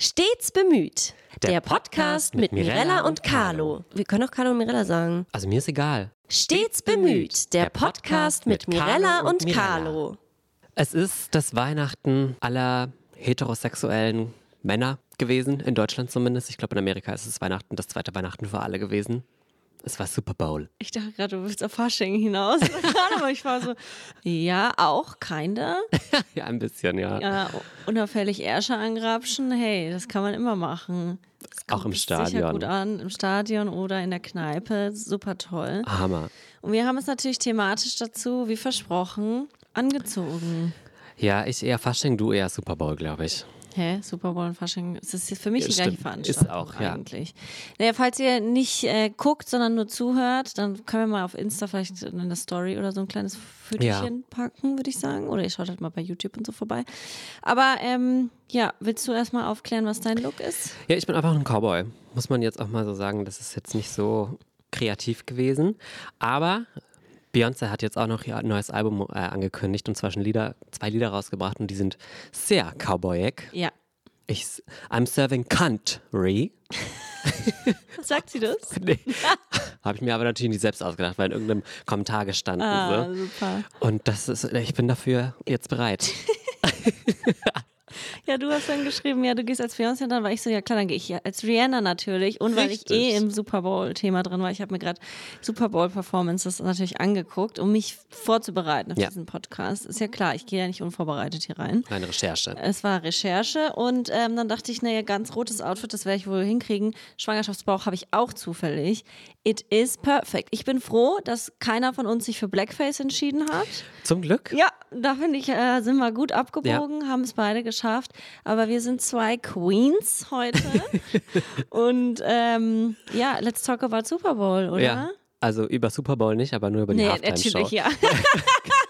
Stets bemüht. Der Der, Podcast mit Mirella und Carlo. Wir können auch Carlo und Mirella sagen. Also mir ist egal. Stets bemüht. Der Podcast mit Mirella und Carlo. Es ist das Weihnachten aller heterosexuellen Männer gewesen, in Deutschland zumindest. Ich glaube, in Amerika ist es Weihnachten, das zweite Weihnachten für alle gewesen. Es war Super Bowl. Ich dachte gerade, du willst auf Fasching hinaus. Aber ich war so, ja, auch, kinda. ja, ein bisschen, ja. Ja, unauffällig Ärsche angrapschen, hey, das kann man immer machen. Das Auch im kommt Sicher Stadion. gut an, im Stadion oder in der Kneipe, super toll. Hammer. Und wir haben es natürlich thematisch dazu, wie versprochen, angezogen. Ja, ich eher Fasching, du eher Super Bowl, glaube ich. Hä? Super Bowl und Fasching, es ist für mich Ja, die gleiche stimmt. Veranstaltung Ist auch, ja. eigentlich. Naja, falls ihr nicht äh, guckt, sondern nur zuhört, dann können wir mal auf Insta vielleicht in eine Story oder so ein kleines Fötchen packen, würde ich sagen. Oder ihr schaut halt mal bei YouTube und so vorbei. Aber ähm, ja, willst du erstmal aufklären, was dein Look ist? Ja, ich bin einfach ein Cowboy. Muss man jetzt auch mal so sagen, das ist jetzt nicht so kreativ gewesen. Aber Beyoncé hat jetzt auch noch ihr neues Album äh, angekündigt und zwar schon Lieder, zwei Lieder rausgebracht und die sind sehr cowboyig. Ja. Ich, I'm serving country. Sagt sie das? Nee. Habe ich mir aber natürlich nicht selbst ausgedacht, weil in irgendeinem Kommentar gestanden. Ah, so. super. Und das ist, ich bin dafür jetzt bereit. Ja, du hast dann geschrieben, ja, du gehst als Beyoncé, dann war ich so, ja klar, dann gehe ich ja als Rihanna natürlich. Und weil ich Richtig. eh im Super Bowl-Thema drin war, ich habe mir gerade Super Bowl-Performances natürlich angeguckt, um mich vorzubereiten auf Ja. diesen Podcast. Ist ja klar, ich gehe ja nicht unvorbereitet hier rein. Meine Recherche. Es war Recherche und ähm, dann dachte ich, naja, ganz rotes Outfit, das werde ich wohl hinkriegen. Schwangerschaftsbauch habe ich auch zufällig. It is perfect. Ich bin froh, dass keiner von uns sich für Blackface entschieden hat. Zum Glück. Ja, da finde ich, äh, sind wir gut abgebogen, haben es beide geschafft. Aber wir sind zwei Queens heute. Und ähm, ja, let's talk about Super Bowl, oder? Ja. Also über Super Bowl nicht, aber nur über die Nee, Halftime-Show. natürlich, ja.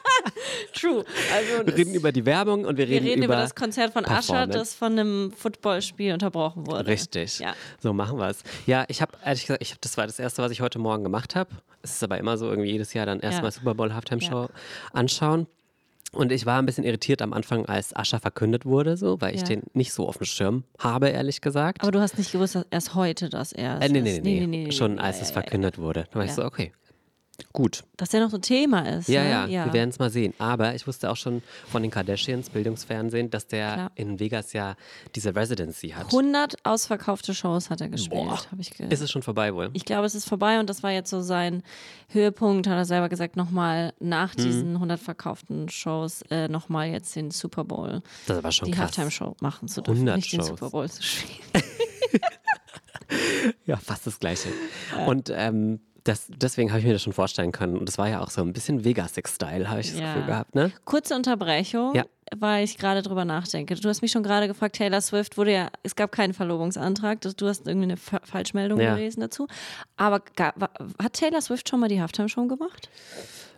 True. Also Wir reden über die Werbung und wir wir reden, reden über, über das Konzert von Performance. das von einem Footballspiel unterbrochen wurde. Richtig. Ja. So machen wir es. Ja, ich habe ehrlich gesagt, ich hab, das war das erste, was ich heute Morgen gemacht habe. Es ist aber immer so, irgendwie jedes Jahr dann erstmal Ja. Super Bowl Halftime Show anschauen. Und ich war ein bisschen irritiert am Anfang, als Ascher verkündet wurde, so, weil ich Ja. den nicht so auf dem Schirm habe, ehrlich gesagt. Aber du hast nicht gewusst, dass erst heute das erst äh, nee, ist. nee, nee, nee, Schon nee, als ja, es ja, ja. verkündet wurde. Dann war ich Ja. so, okay. Gut. Dass der noch so Thema ist. Ja, ne? ja, wir werden es mal sehen. Aber ich wusste auch schon von den Kardashians, Bildungsfernsehen, dass der Klar. in Vegas ja diese Residency hat. 100 ausverkaufte Shows hat er gespielt, habe ich gehört. Ist es schon vorbei wohl? Ich glaube, es ist vorbei und das war jetzt so sein Höhepunkt, hat er selber gesagt, nochmal nach Mhm. diesen 100 verkauften Shows äh, nochmal jetzt den Super Bowl, Das war schon die krass. Halftime-Show machen zu dürfen, 100 nicht den Shows. Super Bowl zu spielen. Ja, fast das Gleiche. Und ähm, das, deswegen habe ich mir das schon vorstellen können. Und das war ja auch so ein bisschen Vegas-Style, habe ich das Ja. Gefühl gehabt, ne? Kurze Unterbrechung, Ja. weil ich gerade drüber nachdenke. Du hast mich schon gerade gefragt, Taylor Swift wurde ja, es gab keinen Verlobungsantrag, du hast irgendwie eine Fa Falschmeldung Ja. gelesen dazu. Aber ga- wa- hat Taylor Swift schon mal die Halftime-Show gemacht?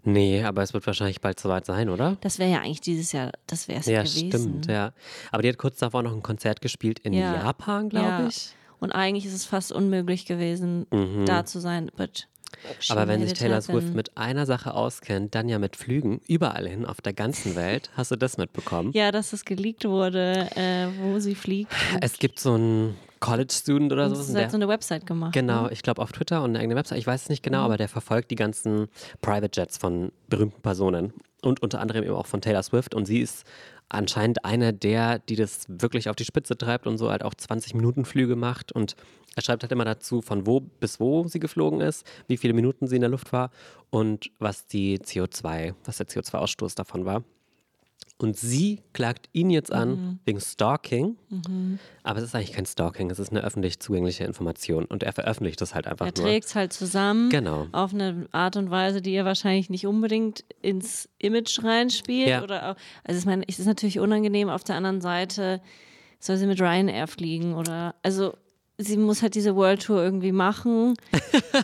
Nee, aber es wird wahrscheinlich bald soweit sein, oder? Das wäre ja eigentlich dieses Jahr, das wäre es Ja, gewesen. stimmt, ja. Aber die hat kurz davor noch ein Konzert gespielt in Ja. Japan, glaube Ja. ich. Und eigentlich ist es fast unmöglich gewesen, da zu sein. But Mhm. Aber wenn sich Taylor. Swift mit einer Sache auskennt, dann ja mit Flügen überall hin auf der ganzen Welt. Hast du das mitbekommen? Ja, dass es geleakt wurde, äh, wo sie fliegt. Es gibt so einen College-Student oder Und so. es hat so eine Website gemacht. Genau, Ne? ich glaube auf Twitter und eine eigene Website. Ich weiß es nicht genau, aber der verfolgt die ganzen Private Jets von berühmten Personen und unter anderem eben auch von Taylor Swift. Und sie ist anscheinend eine der, die das wirklich auf die Spitze treibt und so halt auch 20 Minuten Flüge macht. Und er schreibt halt immer dazu, von wo bis wo sie geflogen ist, wie viele Minuten sie in der Luft war und was die CO2, was der CO2-Ausstoß davon war. Und sie klagt ihn jetzt an Mhm. wegen Stalking. Aber es ist eigentlich kein Stalking, es ist eine öffentlich zugängliche Information. Und er veröffentlicht das halt einfach Er nur. trägt es halt zusammen Genau. auf eine Art und Weise, die ihr wahrscheinlich nicht unbedingt ins Image reinspielt. Ja. Oder auch, also ich meine, es ist natürlich unangenehm. Auf der anderen Seite soll sie mit Ryanair fliegen oder also sie muss halt diese World Tour irgendwie machen.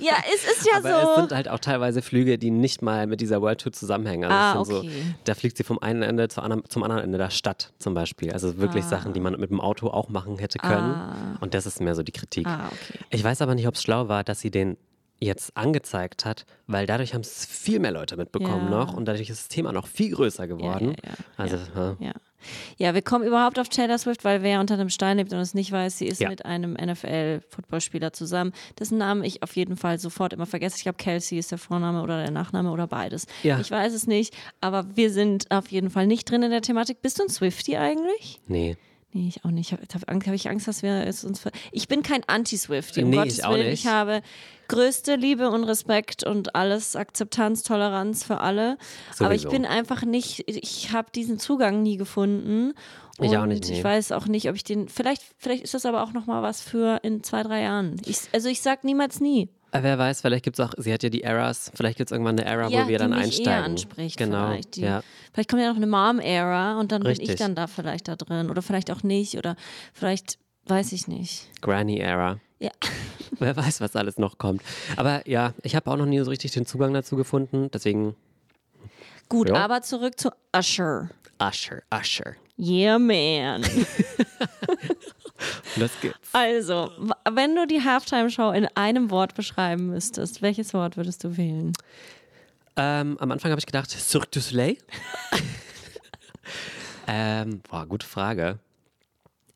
ja, es ist ja Aber so. es sind halt auch teilweise Flüge, die nicht mal mit dieser World Tour zusammenhängen. Also Ah, okay. so, da fliegt sie vom einen Ende zu anderen, zum anderen Ende der Stadt zum Beispiel. Also wirklich Sachen, die man mit dem Auto auch machen hätte können. Und das ist mehr so die Kritik. Ah, okay. Ich weiß aber nicht, ob es schlau war, dass sie den jetzt angezeigt hat, weil dadurch haben es viel mehr Leute mitbekommen Ja. noch und dadurch ist das Thema noch viel größer geworden. ja, ja, also ja. Wir kommen überhaupt auf Taylor Swift, weil wer unter einem Stein lebt und es nicht weiß, sie ist Ja. mit einem NFL-Footballspieler zusammen, dessen Namen ich auf jeden Fall sofort immer vergesse. Ich glaube, Kelsey ist der Vorname oder der Nachname oder beides. Ja. Ich weiß es nicht, aber wir sind auf jeden Fall nicht drin in der Thematik. Bist du ein Swifty eigentlich? Nee. Nee, ich auch nicht. Habe hab, Angst- hab ich Angst, dass wir es uns. Ver ich bin kein Anti-Swifty, um Nee, Gottes ich auch Willen. nicht. Ich habe größte Liebe und Respekt und alles, Akzeptanz, Toleranz für alle. Aber ich Sowieso. bin einfach nicht, ich habe diesen Zugang nie gefunden. Und Ich auch nicht, nee. ich weiß auch nicht, ob ich den. Vielleicht, vielleicht ist das aber auch nochmal was für in zwei, drei Jahren. Ich, also ich sag niemals nie. Aber wer weiß, vielleicht gibt es auch, sie hat ja die Eras, vielleicht gibt es irgendwann eine Era, ja, wo wir dann einsteigen. eher anspricht genau. vielleicht. Die, ja. Vielleicht kommt ja noch eine Mom-Era und dann bin ich Richtig. dann da vielleicht da drin. Oder vielleicht auch nicht. Oder vielleicht weiß ich nicht. Granny Era. Ja. Wer weiß, was alles noch kommt. Aber ja, ich habe auch noch nie so richtig den Zugang dazu gefunden. Deswegen Gut, Ja. aber zurück zu Usher. Usher, Usher. Yeah, man. Los geht's. Also, wenn du die Halftime-Show in einem Wort beschreiben müsstest, welches Wort würdest du wählen? Ähm, am Anfang habe ich gedacht, Cirque du Soleil. ähm, boah, gute Frage.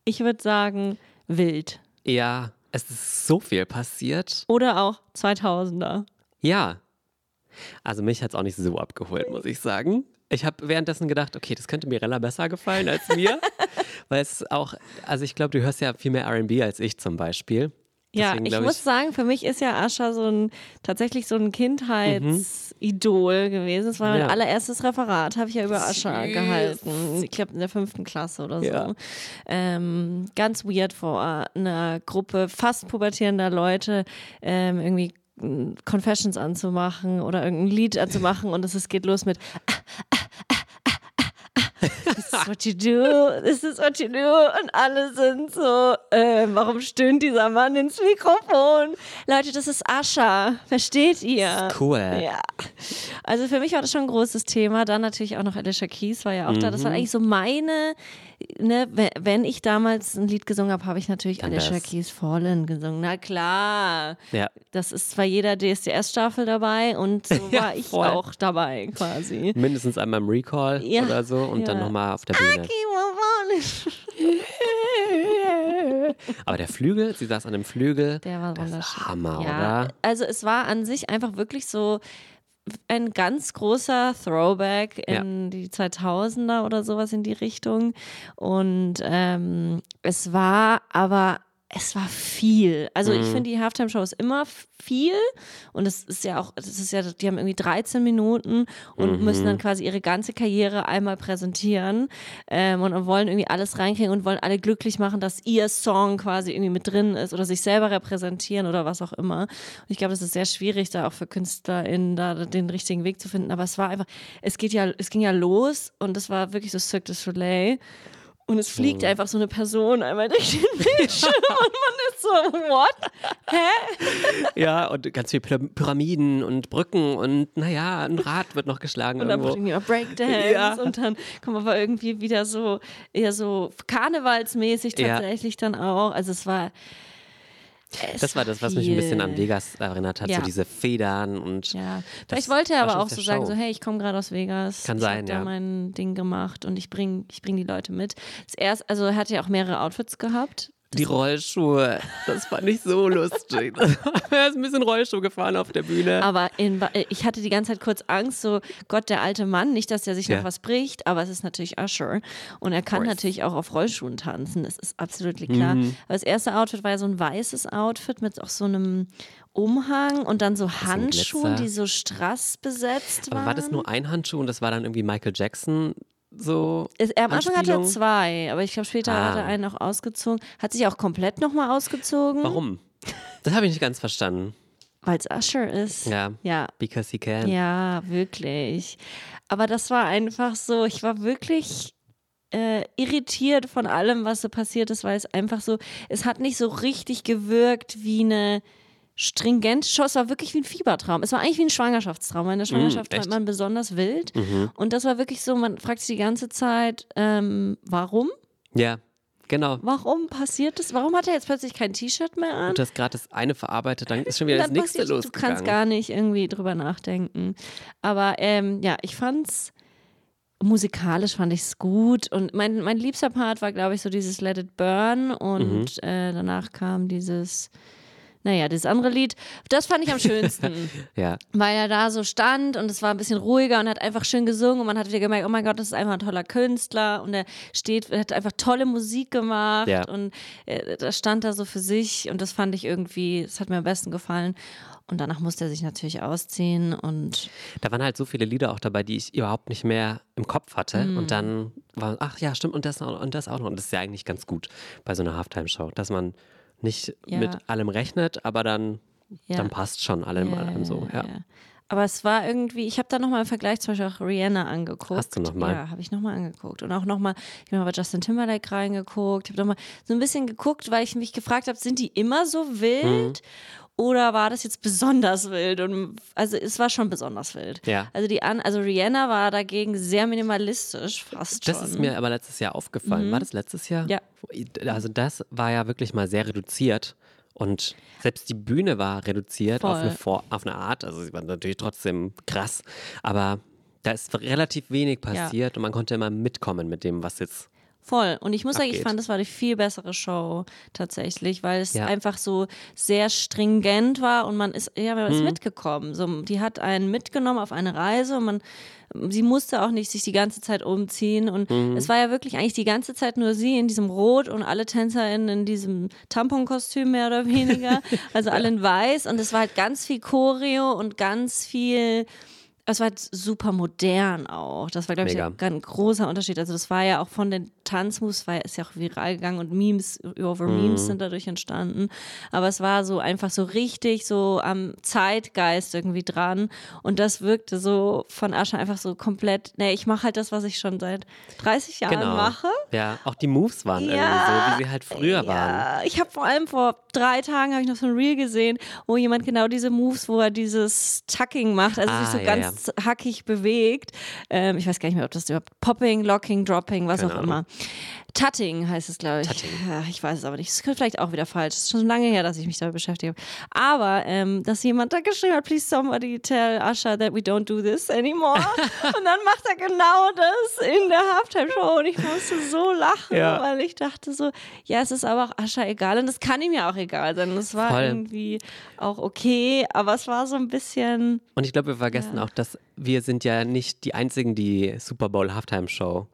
Ich würde sagen, wild. Ja, es ist so viel passiert. Oder auch 2000er. Ja. Also mich hat es auch nicht so abgeholt, muss ich sagen. Ich habe währenddessen gedacht, okay, das könnte Mirella besser gefallen als mir. weil es auch, also ich glaube, du hörst ja viel mehr RB als ich zum Beispiel. Ja, Deswegen ich glaub muss sagen, für mich ist ja Ascha so ein tatsächlich so ein Kindheitsidol gewesen. Das war mein Ja. allererstes Referat, habe ich ja über Ascha gehalten. Ich glaube in der fünften Klasse oder so. Ja. Ähm, ganz weird vor einer Gruppe fast pubertierender Leute ähm, irgendwie Confessions anzumachen oder irgendein Lied anzumachen und es geht los mit This is what you do, this is what you do. Und alle sind so, äh, warum stöhnt dieser Mann ins Mikrofon? Leute, das ist Ascha, versteht ihr? Cool. Ja. Also für mich war das schon ein großes Thema. Dann natürlich auch noch Alicia Keys war ja auch da. Das Mhm. war eigentlich so meine, ne, we- wenn ich damals ein Lied gesungen habe, habe ich natürlich Dann Alicia. Keys Fallen gesungen. Na klar. Ja. Das ist zwar jeder DSDS-Staffel dabei und so Ja, war ich voll. auch dabei quasi. Mindestens einmal im Recall Ja, oder so und dann ja. nochmal auf der Bühne. Aber der Flügel, sie saß an dem Flügel. Der war wunderschön. Hammer, ja, oder? Also es war an sich einfach wirklich so ein ganz großer Throwback in die 2000er oder sowas in die Richtung. Und ähm, es war aber, es war viel. Also Mhm. ich finde, die Halftime-Show ist immer viel. Und es ist ja auch, das ist ja, die haben irgendwie 13 Minuten und Mhm. müssen dann quasi ihre ganze Karriere einmal präsentieren ähm, und wollen irgendwie alles reinkriegen und wollen alle glücklich machen, dass ihr Song quasi irgendwie mit drin ist oder sich selber repräsentieren oder was auch immer. Und ich glaube, es ist sehr schwierig, da auch für KünstlerInnen da den richtigen Weg zu finden. Aber es war einfach, es geht ja, es ging ja los und es war wirklich so Cirque du Soleil. Und es fliegt einfach so eine Person einmal durch den Bildschirm und man ist so, what? Hä? Ja, und ganz viele Py- Pyramiden und Brücken und naja, ein Rad wird noch geschlagen Und dann irgendwo. bringen wir Breakdance Ja. und dann kommen aber irgendwie wieder so, eher so karnevalsmäßig Ja. tatsächlich dann auch. Also es war. Es Das war das, was mich ein bisschen an. Vegas erinnert hat, Ja. so diese Federn und Ja, Das vielleicht wollte er aber auch so sagen, Show. so hey, ich komme gerade aus Vegas, Kann ich sein, habe da ja. mein Ding gemacht und ich bring, ich bring die Leute mit. Das erst, also er hatte ja auch mehrere Outfits gehabt. Die Rollschuhe. Das fand ich so lustig. er ist ein bisschen Rollschuh gefahren auf der Bühne. Aber in, Ba- ich hatte die ganze Zeit kurz Angst, so Gott, der alte Mann, nicht, dass der sich Ja. noch was bricht, aber es ist natürlich Usher. Und er kann natürlich auch auf Rollschuhen tanzen, das ist absolut klar. Mhm. Aber das erste Outfit war ja so ein weißes Outfit mit auch so einem Umhang und dann so Handschuhen, die so strass besetzt waren. Aber war das nur ein Handschuh und das war dann irgendwie Michael Jackson so? Er, am Anfang hatte er zwei, aber ich glaube, später Ah. hat er einen auch ausgezogen. Hat sich auch komplett nochmal ausgezogen. Warum? Das habe ich nicht ganz verstanden. Weil es Usher ist. Ja. Ja, Because he can. Ja, wirklich. Aber das war einfach so, ich war wirklich äh, irritiert von allem, was so passiert ist, weil es einfach so, es hat nicht so richtig gewirkt wie eine stringent. Es war wirklich wie ein Fiebertraum. Es war eigentlich wie ein Schwangerschaftstraum. In der Schwangerschaft echt? wird man besonders wild. Und das war wirklich so, man fragt sich die ganze Zeit, ähm, warum? Ja, genau. Warum passiert das? Warum hat er jetzt plötzlich kein T-Shirt mehr an? Und du hast gerade das eine verarbeitet, dann ist schon wieder das nächste passiert- Du kannst gar nicht irgendwie drüber nachdenken. Aber ähm, ja, ich fand's musikalisch fand ich es gut und mein, mein liebster Part war, glaube ich, so dieses Let It Burn und Mhm. äh, danach kam dieses, naja, dieses andere Lied. Das fand ich am schönsten, ja, weil er da so stand und es war ein bisschen ruhiger und hat einfach schön gesungen und man hat wieder gemerkt, oh mein Gott, das ist einfach ein toller Künstler und er steht, er hat einfach tolle Musik gemacht Ja. und äh, da stand er so für sich und das fand ich irgendwie, das hat mir am besten gefallen. Und danach musste er sich natürlich ausziehen und da waren halt so viele Lieder auch dabei, die ich überhaupt nicht mehr im Kopf hatte. Mhm. Und dann war, ach ja, stimmt, und das, und das auch noch. Und das ist ja eigentlich ganz gut bei so einer Halftime-Show, dass man nicht Ja. mit allem rechnet, aber dann, ja. dann passt schon allem, allem so. Ja. Aber es war irgendwie, ich habe da nochmal im Vergleich zum Beispiel auch Rihanna angeguckt. Hast du noch mal? Ja, habe ich nochmal angeguckt. Und auch nochmal, ich habe mal bei Justin Timberlake reingeguckt. Ich habe nochmal so ein bisschen geguckt, weil ich mich gefragt habe, sind die immer so wild? Mhm. Oder war das jetzt besonders wild? Und also es war schon besonders wild. Ja. Also die an, also Rihanna war dagegen sehr minimalistisch, fast schon. Das ist mir aber letztes Jahr aufgefallen. War das letztes Jahr? Mhm. Ja. Also das war ja wirklich mal sehr reduziert. Und selbst die Bühne war reduziert auf eine, auf eine Art. Also sie war natürlich trotzdem krass. Aber da ist relativ wenig passiert und man konnte immer mitkommen mit dem, was jetzt. Voll. Und ich muss sagen, ich fand, das war die viel bessere Show tatsächlich, weil es Ja. einfach so sehr stringent war und man ist, ja, man Mhm. ist mitgekommen. So, die hat einen mitgenommen auf eine Reise und man, sie musste auch nicht sich die ganze Zeit umziehen und Mhm. es war ja wirklich eigentlich die ganze Zeit nur sie in diesem Rot und alle TänzerInnen in diesem Tamponkostüm mehr oder weniger, also alle in weiß und es war halt ganz viel Choreo und ganz viel es war halt super modern auch. Das war, glaube ich, Mega. ein großer Unterschied. Also das war ja auch von den Tanzmoves, war, ist ja auch viral gegangen und Memes over Mhm. Memes sind dadurch entstanden. Aber es war so einfach so richtig so am Zeitgeist irgendwie dran. Und das wirkte so von Asche einfach so komplett, nee, ich mache halt das, was ich schon seit 30 Jahren Genau. mache. Ja, auch die Moves waren irgendwie so, wie sie halt früher waren. Ja, ich habe vor allem vor drei Tagen habe ich noch so ein Reel gesehen, wo jemand genau diese Moves, wo er dieses Tucking macht, also Ah, sich so ja, ganz hackig bewegt. Ähm, ich weiß gar nicht mehr, ob das überhaupt Popping, Locking, Dropping, was Keine auch Ahnung. immer. Tutting heißt es, glaube ich. Ja, ich weiß es aber nicht. Das ist vielleicht auch wieder falsch. Es ist schon lange her, dass ich mich damit beschäftige. Aber, ähm, dass jemand da geschrieben hat, please somebody tell Asha that we don't do this anymore. und dann macht er genau das in der Halftime-Show und ich musste so lachen, Ja. weil ich dachte so, ja, es ist aber auch Ascha egal und es kann ihm ja auch egal sein. Es war Voll. irgendwie auch okay, aber es war so ein bisschen, Und ich glaube, wir vergessen auch, dass wir sind ja nicht die einzigen, die Super Bowl Halftime Show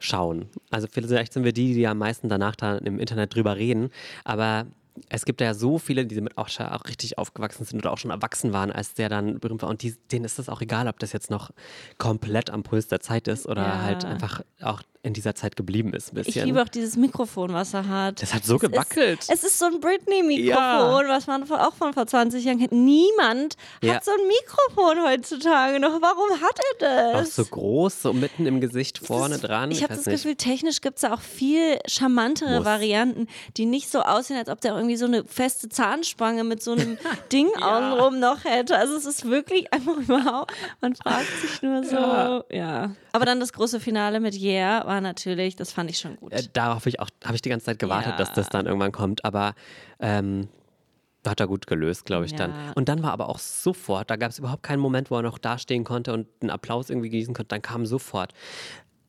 schauen. Also vielleicht sind wir die, die am meisten danach da im Internet drüber reden, aber es gibt ja so viele, die mit Osha auch richtig aufgewachsen sind oder auch schon erwachsen waren, als der dann berühmt war. Und die, denen ist das auch egal, ob das jetzt noch komplett am Puls der Zeit ist oder Ja. halt einfach auch in dieser Zeit geblieben ist ein bisschen. ich liebe auch dieses Mikrofon, was er hat. Das hat so Es gewackelt. Ist, es ist so ein Britney-Mikrofon, Ja. was man auch von vor 20 Jahren kennt. Niemand Ja. hat so ein Mikrofon heutzutage noch. Warum hat er auch das? so groß, so mitten im Gesicht vorne Das- dran. Ich habe weiß das nicht. Gefühl, technisch gibt es da auch viel charmantere Muss. Varianten, die nicht so aussehen, als ob der irgendwie so eine feste Zahnspange mit so einem Ding außenrum noch hätte. Also es ist wirklich einfach überhaupt, man fragt sich nur so, ja. Aber dann das große Finale mit Yeah war natürlich, das fand ich schon gut. Äh, darauf habe ich auch habe ich die ganze Zeit gewartet, Ja. dass das dann irgendwann kommt, aber ähm, hat er gut gelöst, glaube ich dann. Ja. Und dann war aber auch sofort, da gab es überhaupt keinen Moment, wo er noch dastehen konnte und einen Applaus irgendwie genießen konnte. Dann kam sofort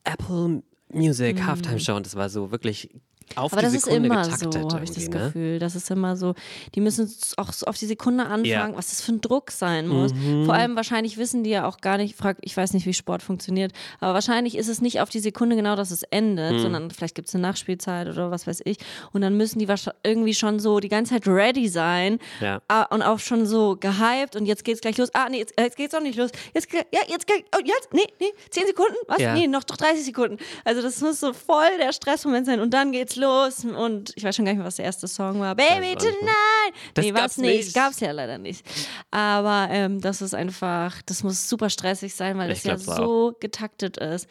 Apple Music Halftime Show und das war so wirklich auf Mhm. Aber die das ist Sekunde immer so, habe ich das ne? Gefühl. Das ist immer so, die müssen auch so auf die Sekunde anfangen, Ja. Mhm. was das für ein Druck sein muss. Vor allem wahrscheinlich wissen die ja auch gar nicht, frag, ich weiß nicht, wie Sport funktioniert, aber wahrscheinlich ist es nicht auf die Sekunde genau, dass es endet, Mhm. sondern vielleicht gibt es eine Nachspielzeit oder was weiß ich. Und dann müssen die irgendwie schon so die ganze Zeit ready sein Ja. und auch schon so gehypt und jetzt geht's gleich los. Ah, nee, jetzt, äh, jetzt geht's auch nicht los. Jetzt, ja, jetzt, oh, jetzt, nee, nee, 10 Sekunden? Was? Ja. Nee, noch doch 30 Sekunden. Also das muss so voll der Stressmoment sein und dann geht's los und ich weiß schon gar nicht mehr, was der erste Song war. Baby Tonight! Das nee, gab's nicht. nicht. Gab's ja leider nicht. Aber ähm, das ist einfach, das muss super stressig sein, weil Ich das ja so getaktet ist.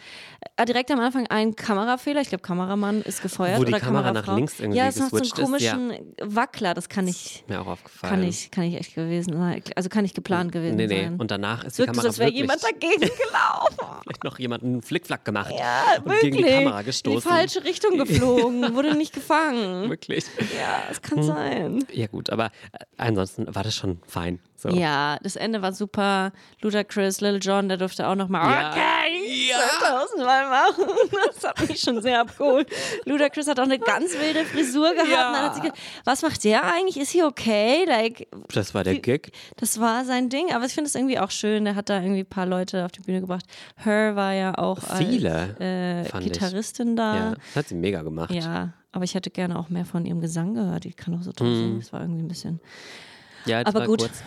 Äh, direkt am Anfang ein Kamerafehler. Ich glaube, Kameramann ist gefeuert. Wo die oder Kamera nach Kamerafrau. links irgendwie Ja, es hat so einen ist, ja. komischen Wackler. Das kann ich, Mir auch aufgefallen. kann ich, kann ich echt gewesen sein. Also kann nicht geplant gewesen Nee, nee. sein. Und danach ist es die wirkt Kamera als wäre jemand dagegen gelaufen. vielleicht noch jemand einen Flickflack gemacht Ja, und wirklich. gegen die Kamera In die gestoßen. falsche Richtung geflogen, wurde nicht gefangen. Wirklich. Ja, es Hm. kann sein. Ja gut, aber äh, ansonsten war das schon fein. So. Ja, das Ende war super. Ludacris, Lil Jon, der durfte auch nochmal Ja. okay, Ja. 2000 Mal machen. Das hat mich schon sehr abgeholt. Ludacris hat auch eine ganz wilde Frisur gehabt. Ja. Gedacht, was macht der eigentlich? Ist he okay? Like, Das war der Gig. das war sein Ding. Aber ich finde es irgendwie auch schön. Der hat da irgendwie ein paar Leute auf die Bühne gebracht. Her war ja auch Viele, als äh, fand ich. Gitarristin da. Ja, das hat sie mega gemacht. Ja, aber ich hätte gerne auch mehr von ihrem Gesang gehört. Die kann auch so toll Mhm. singen. Das war irgendwie ein bisschen. Ja, Aber war gut. kurz.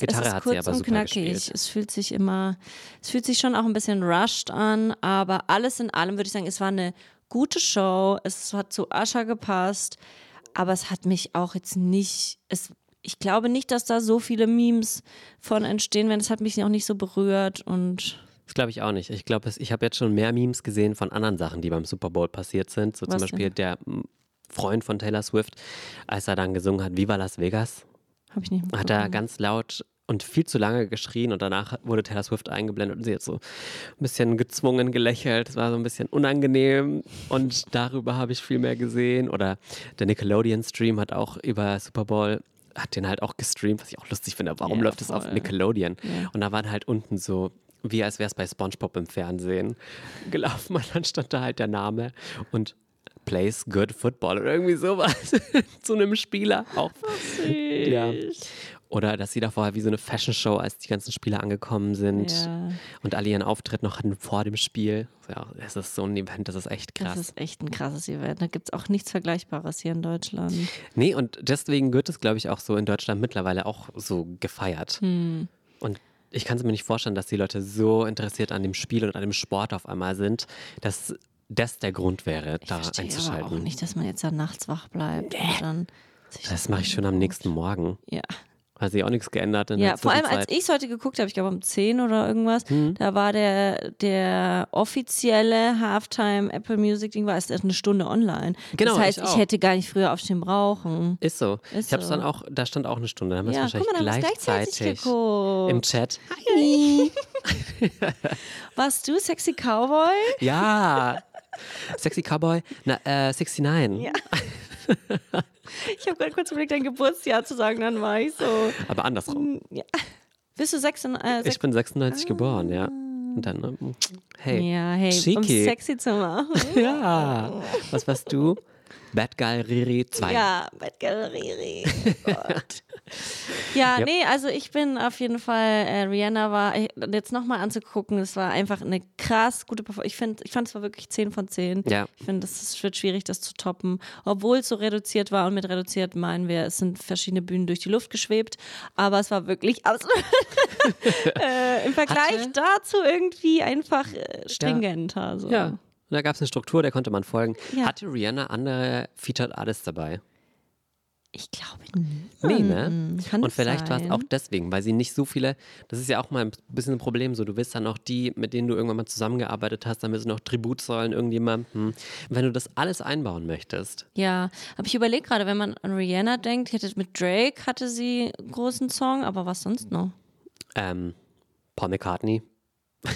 Gitarre es ist hat kurz sie aber und super knackig. gespielt. Es fühlt sich immer, es fühlt sich schon auch ein bisschen rushed an, aber alles in allem würde ich sagen, es war eine gute Show. Es hat zu Ascha gepasst, aber es hat mich auch jetzt nicht, es, ich glaube nicht, dass da so viele Memes von entstehen werden. Es hat mich auch nicht so berührt und Das glaube ich auch nicht. Ich glaube, ich habe jetzt schon mehr Memes gesehen von anderen Sachen, die beim Super Bowl passiert sind. So zum Was Beispiel denn? der mm, Freund von Taylor Swift, als er dann gesungen hat, Viva Las Vegas, habe ich nicht hat er mitbekommen. ganz laut und viel zu lange geschrien und danach wurde Taylor Swift eingeblendet und sie hat so ein bisschen gezwungen gelächelt. Es war so ein bisschen unangenehm und darüber habe ich viel mehr gesehen. Oder der Nickelodeon-Stream hat auch über Super Bowl, hat den halt auch gestreamt, was ich auch lustig finde. Warum Ja, läuft es auf voll. Nickelodeon? Ja. Und da waren halt unten so, wie als wäre es bei Spongebob im Fernsehen gelaufen und dann stand da halt der Name und plays good football oder irgendwie sowas zu einem Spieler auch. Ja. Oder dass sie da vorher wie so eine Fashion-Show, als die ganzen Spieler angekommen sind Ja. und alle ihren Auftritt noch hatten vor dem Spiel. Ja, es ist so ein Event, das ist echt krass. Das ist echt ein krasses Event. Da gibt es auch nichts Vergleichbares hier in Deutschland. Nee, und deswegen wird es, glaube ich, auch so in Deutschland mittlerweile auch so gefeiert. Hm. Und ich kann es mir nicht vorstellen, dass die Leute so interessiert an dem Spiel und an dem Sport auf einmal sind, dass das der Grund wäre, Ich da verstehe aber einzuschalten. auch nicht, dass man jetzt da nachts wach bleibt und dann Das mache ich schon am nächsten Morgen. Ja. Hat sich auch nichts geändert in Ja, der vor allem als ich es heute geguckt habe, ich glaube um 10 oder irgendwas, Hm. da war der, der offizielle Halftime Apple Music Ding war erst eine Stunde online. Genau, das heißt, ich ich, hätte gar nicht früher aufstehen brauchen. Ist so. Ist ich habe es so. dann auch, da stand auch eine Stunde, da haben wir Ja, es guck wahrscheinlich mal, da haben wir es gleichzeitig, gleichzeitig geguckt. im Chat. Warst du Sexy Cowboy? Ja. Sexy Cowboy, na, äh, 69. Ja. Ich habe gerade kurz überlegt, dein Geburtsjahr zu sagen, dann war ich so. Aber andersrum. Ja. Bist du 96? Äh, Ich bin 96 geboren, ja. Und dann, ne, hey. ja, hey, um Cheeky. sexy zu machen. Ja. Was warst du? Bad Guy Riri 2. Ja, Bad Gallery. Gott. Ja, Yep. nee, also ich bin auf jeden Fall, äh, Rihanna war, äh, jetzt nochmal anzugucken, es war einfach eine krass gute Performance. Ich, find, ich fand es war wirklich 10 von 10. Ja. Ich finde, es wird schwierig, das zu toppen. Obwohl es so reduziert war und mit reduziert meinen wir, es sind verschiedene Bühnen durch die Luft geschwebt, aber es war wirklich absolut äh, im Vergleich Hatte- dazu irgendwie einfach äh, stringenter. So. Ja. Und da gab es eine Struktur, der konnte man folgen. Ja. Hatte Rihanna andere Featured Artists dabei? Ich glaube nie. Nee, ne? Kann Und vielleicht war es auch deswegen, weil sie nicht so viele, das ist ja auch mal ein bisschen ein Problem, so du willst dann auch die, mit denen du irgendwann mal zusammengearbeitet hast, dann willst du noch Tribut zollen irgendjemandem. Wenn du das alles einbauen möchtest, Ja, aber ich überlege gerade, wenn man an Rihanna denkt, die hatte mit Drake hatte sie einen großen Song, aber was sonst noch? ähm, Paul McCartney.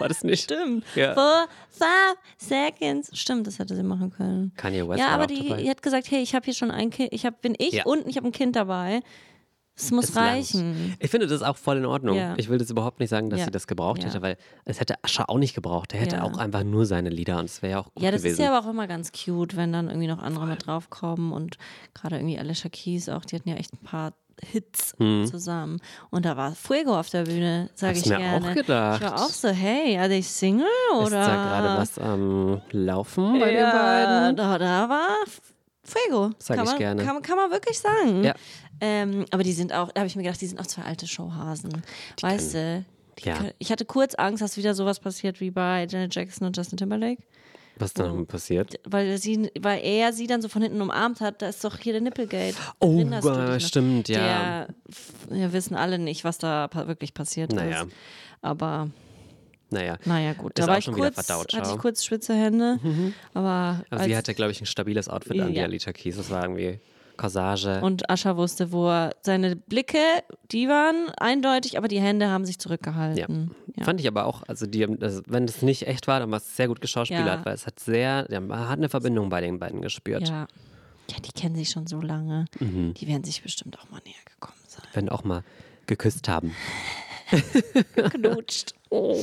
War das nicht? Stimmt. Ja. For five seconds. Stimmt, das hätte sie machen können. Kanye West ja, aber die, dabei. die hat gesagt, hey, ich habe hier schon ein Kind, ich hab, bin ich Ja. und ich habe ein Kind dabei. Es muss Es langt. reichen. Ich finde das auch voll in Ordnung. Ja. Ich will das überhaupt nicht sagen, dass Ja. sie das gebraucht Ja. hätte, weil es hätte Ascher auch nicht gebraucht. Er hätte auch einfach nur seine Lieder und es wäre ja auch gut Ja, das gewesen. ist ja aber auch immer ganz cute, wenn dann irgendwie noch andere mit draufkommen und gerade irgendwie Alicia Keys auch, die hatten ja echt ein paar Hits zusammen. Und da war Fuego auf der Bühne, sage ich mir gerne. auch gedacht. Ich war auch so, hey, are they Single oder? ist da gerade was am Laufen bei den ja, beiden? Da, da war Fuego. Sag kann ich man, gerne. Kann, man- kann man wirklich sagen. Ja. Ähm, aber die sind auch, da habe ich mir gedacht, die sind auch zwei alte Showhasen. weißt du? Die Ja. können- Ich hatte kurz Angst, dass wieder sowas passiert wie bei Janet Jackson und Justin Timberlake. Was dann passiert? Weil, sie, weil er sie dann so von hinten umarmt hat, da ist doch hier der Nipplegate. Oh, noch? stimmt, ja. Der, wir wissen alle nicht, was da wirklich passiert Naja. ist. Aber Naja. naja, gut. Ist Da war ich schon wieder kurz, verdaut, hatte ich kurz schwitze Hände. Aber Aber als, sie hatte, glaube ich, ein stabiles Outfit an, die Ja. Alicia Keys. Das war irgendwie Corsage. und Ascha wusste, wo er seine Blicke, die waren eindeutig, aber die Hände haben sich zurückgehalten. Ja. Fand ich aber auch, also die, also wenn das nicht echt war, dann war es sehr gut geschauspielert, Ja. weil es hat sehr, ja, man hat eine Verbindung bei den beiden gespürt. Ja. ja, die kennen sich schon so lange. Mhm. Die werden sich bestimmt auch mal näher gekommen sein. Wenn auch mal geküsst haben. Knutscht. Oh.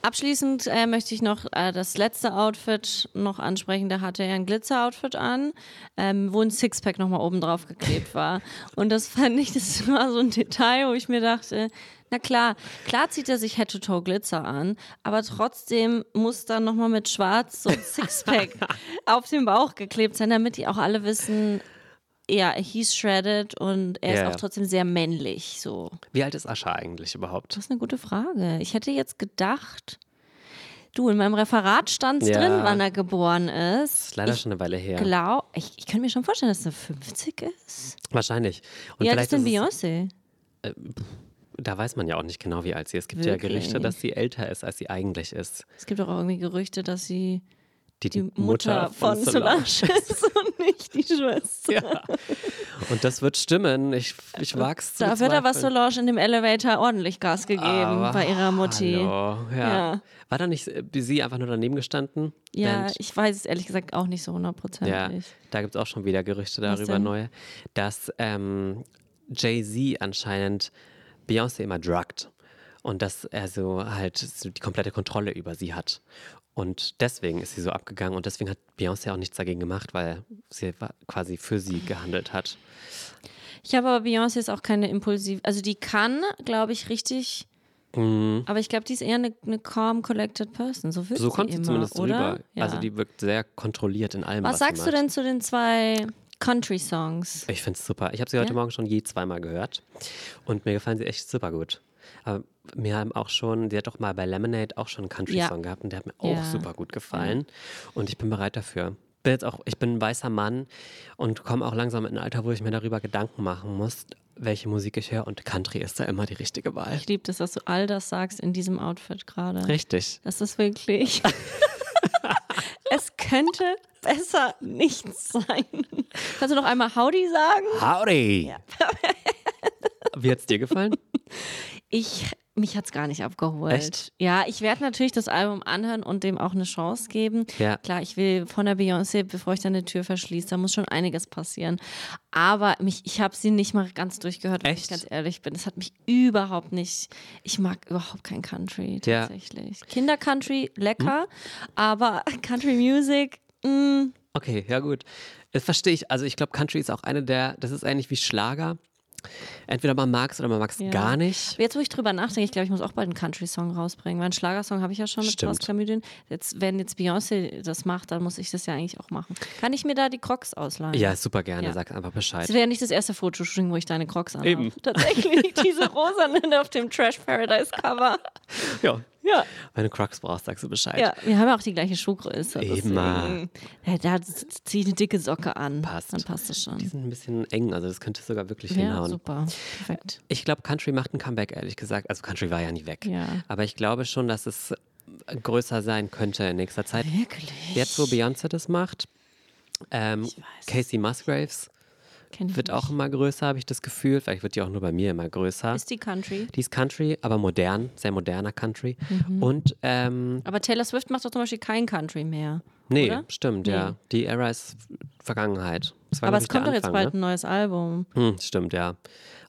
Abschließend äh, möchte ich noch äh, das letzte Outfit noch ansprechen. Da hatte er ein Glitzer-Outfit an, ähm, wo ein Sixpack nochmal oben drauf geklebt war. Und das fand ich, das war so ein Detail, wo ich mir dachte, na klar, klar zieht er sich Head-to-Toe-Glitzer an, aber trotzdem muss dann nochmal mit Schwarz so ein Sixpack auf dem Bauch geklebt sein, damit die auch alle wissen, ja, he's shredded und er Ja, ist ja. auch trotzdem sehr männlich, so. Wie alt ist Ascha eigentlich überhaupt? Das ist eine gute Frage. Ich hätte jetzt gedacht, du, in meinem Referat stand Ja. drin, wann er geboren ist. Das ist leider ich schon eine Weile her. glaub, ich, ich kann mir schon vorstellen, dass er 50 ist. Wahrscheinlich. Und Wie alt ist denn es- Beyoncé? Da weiß man ja auch nicht genau, wie alt sie ist. Es gibt ja Wirklich? Gerüchte, dass sie älter ist, als sie eigentlich ist. Es gibt auch irgendwie Gerüchte, dass sie Die, die Mutter, von Solange ist nicht die Schwester. Ja. Und das wird stimmen. Ich, ich wag's zu Da wird aber. Solange in dem Elevator ordentlich Gas gegeben Aber bei ihrer Mutti. Hallo. Ja. Ja. War da nicht äh, sie einfach nur daneben gestanden? Ja, Während- ich weiß es ehrlich gesagt auch nicht so ja, hundertprozentig. da gibt es auch schon wieder Gerüchte darüber neue, dass ähm, Jay-Z anscheinend Beyoncé immer druggt und dass er so halt die komplette Kontrolle über sie hat. Und deswegen ist sie so abgegangen und deswegen hat Beyoncé auch nichts dagegen gemacht, weil sie quasi für sie gehandelt hat. Ich habe aber Beyoncé ist auch keine impulsiv, also die kann, glaube ich, richtig, Mhm. aber ich glaube, die ist eher eine, eine calm, collected person. So wirkt So sie kommt sie immer, zumindest oder? drüber. Ja. Also die wirkt sehr kontrolliert in allem, was, Was sagst sie du denn zu den zwei Country-Songs? Ich finde es super. Ich habe sie heute Ja? Morgen schon je zweimal gehört und mir gefallen sie echt super gut. Aber mir haben auch schon, sie hat doch mal bei Lemonade auch schon einen Country-Song Ja. gehabt und der hat mir auch Ja. super gut gefallen. Und ich bin bereit dafür. Bin jetzt auch, ich bin ein weißer Mann und komme auch langsam in ein Alter, wo ich mir darüber Gedanken machen muss, welche Musik ich höre. Und Country ist da immer die richtige Wahl. Ich liebe das, dass du all das sagst in diesem Outfit gerade. Richtig. Das ist wirklich. es könnte besser nichts sein. Kannst du noch einmal Howdy sagen? Howdy! Wie hat's dir gefallen? Ich, mich hat es gar nicht abgeholt. Echt? Ja, ich werde natürlich das Album anhören und dem auch eine Chance geben. Ja. Klar, ich will von der Beyoncé, bevor ich dann eine Tür verschließe, da muss schon einiges passieren. Aber mich, ich habe sie nicht mal ganz durchgehört, wenn ich Echt? ganz ehrlich bin. Es hat mich überhaupt nicht, ich mag überhaupt kein Country Ja. tatsächlich. Kinder-Country, lecker, aber Country Music, mm, Okay, ja gut. Das verstehe ich. Also ich glaube, Country ist auch eine der, das ist eigentlich wie Schlager. Entweder man mag es oder man mag es Ja. gar nicht. Jetzt, wo ich drüber nachdenke, ich glaube, ich muss auch bald einen Country-Song rausbringen, weil einen Schlagersong habe ich ja schon mit Stimmt. Postklamydien. Jetzt, wenn jetzt Beyoncé das macht, dann muss ich das ja eigentlich auch machen. Kann ich mir da die Crocs ausleihen? Ja, super gerne. Ja. Sag einfach Bescheid. Das wäre ja nicht das erste Fotoshooting, wo ich deine Crocs anhabe. Eben. Tatsächlich, diese rosanen auf dem Trash Paradise Cover. Ja. Ja. Wenn du Crocs brauchst, sagst du Bescheid. Ja, wir haben ja auch die gleiche Schuhgröße. Eben. deswegen- Ja, da ziehe ich eine dicke Socke an. Passt. Dann passt es schon. Die sind ein bisschen eng, also das könnte sogar wirklich Ja, hinhauen. super. Perfekt. Ich glaube, Country macht ein Comeback, ehrlich gesagt. Also Country war ja nie weg. Ja. Aber ich glaube schon, dass es größer sein könnte in nächster Zeit. Wirklich? Jetzt, wo Beyoncé das macht, ähm. Casey Musgraves wird nicht. auch immer größer, habe ich das Gefühl. Vielleicht wird die auch nur bei mir immer größer. Ist die Country? Die ist Country, aber modern, sehr moderner Country. Mhm. Und ähm, Aber Taylor Swift macht doch zum Beispiel kein Country mehr, Nee, oder? stimmt, Nee. ja. Die Era ist Vergangenheit. Aber es kommt doch jetzt bald ein neues Album. Ne? Hm, stimmt, ja.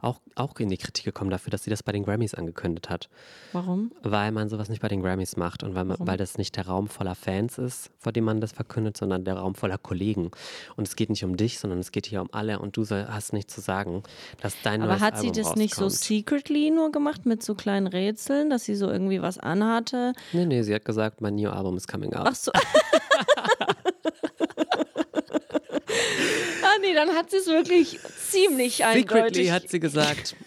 Auch, auch in die Kritik gekommen dafür, dass sie das bei den Grammys angekündigt hat. Warum? Weil man sowas nicht bei den Grammys macht und weil, man, weil das nicht der Raum voller Fans ist, vor dem man das verkündet, sondern der Raum voller Kollegen. Und es geht nicht um dich, sondern es geht hier um alle und du soll, hast nichts zu sagen, dass dein Aber neues hat sie Album das nicht so rauskommt. secretly nur gemacht mit so kleinen Rätseln, dass sie so irgendwie was anhatte? Nee, nee, sie hat gesagt, mein New Album is coming out. Ach so. ah nee, dann hat sie es wirklich ziemlich Secretly eindeutig. hat sie gesagt,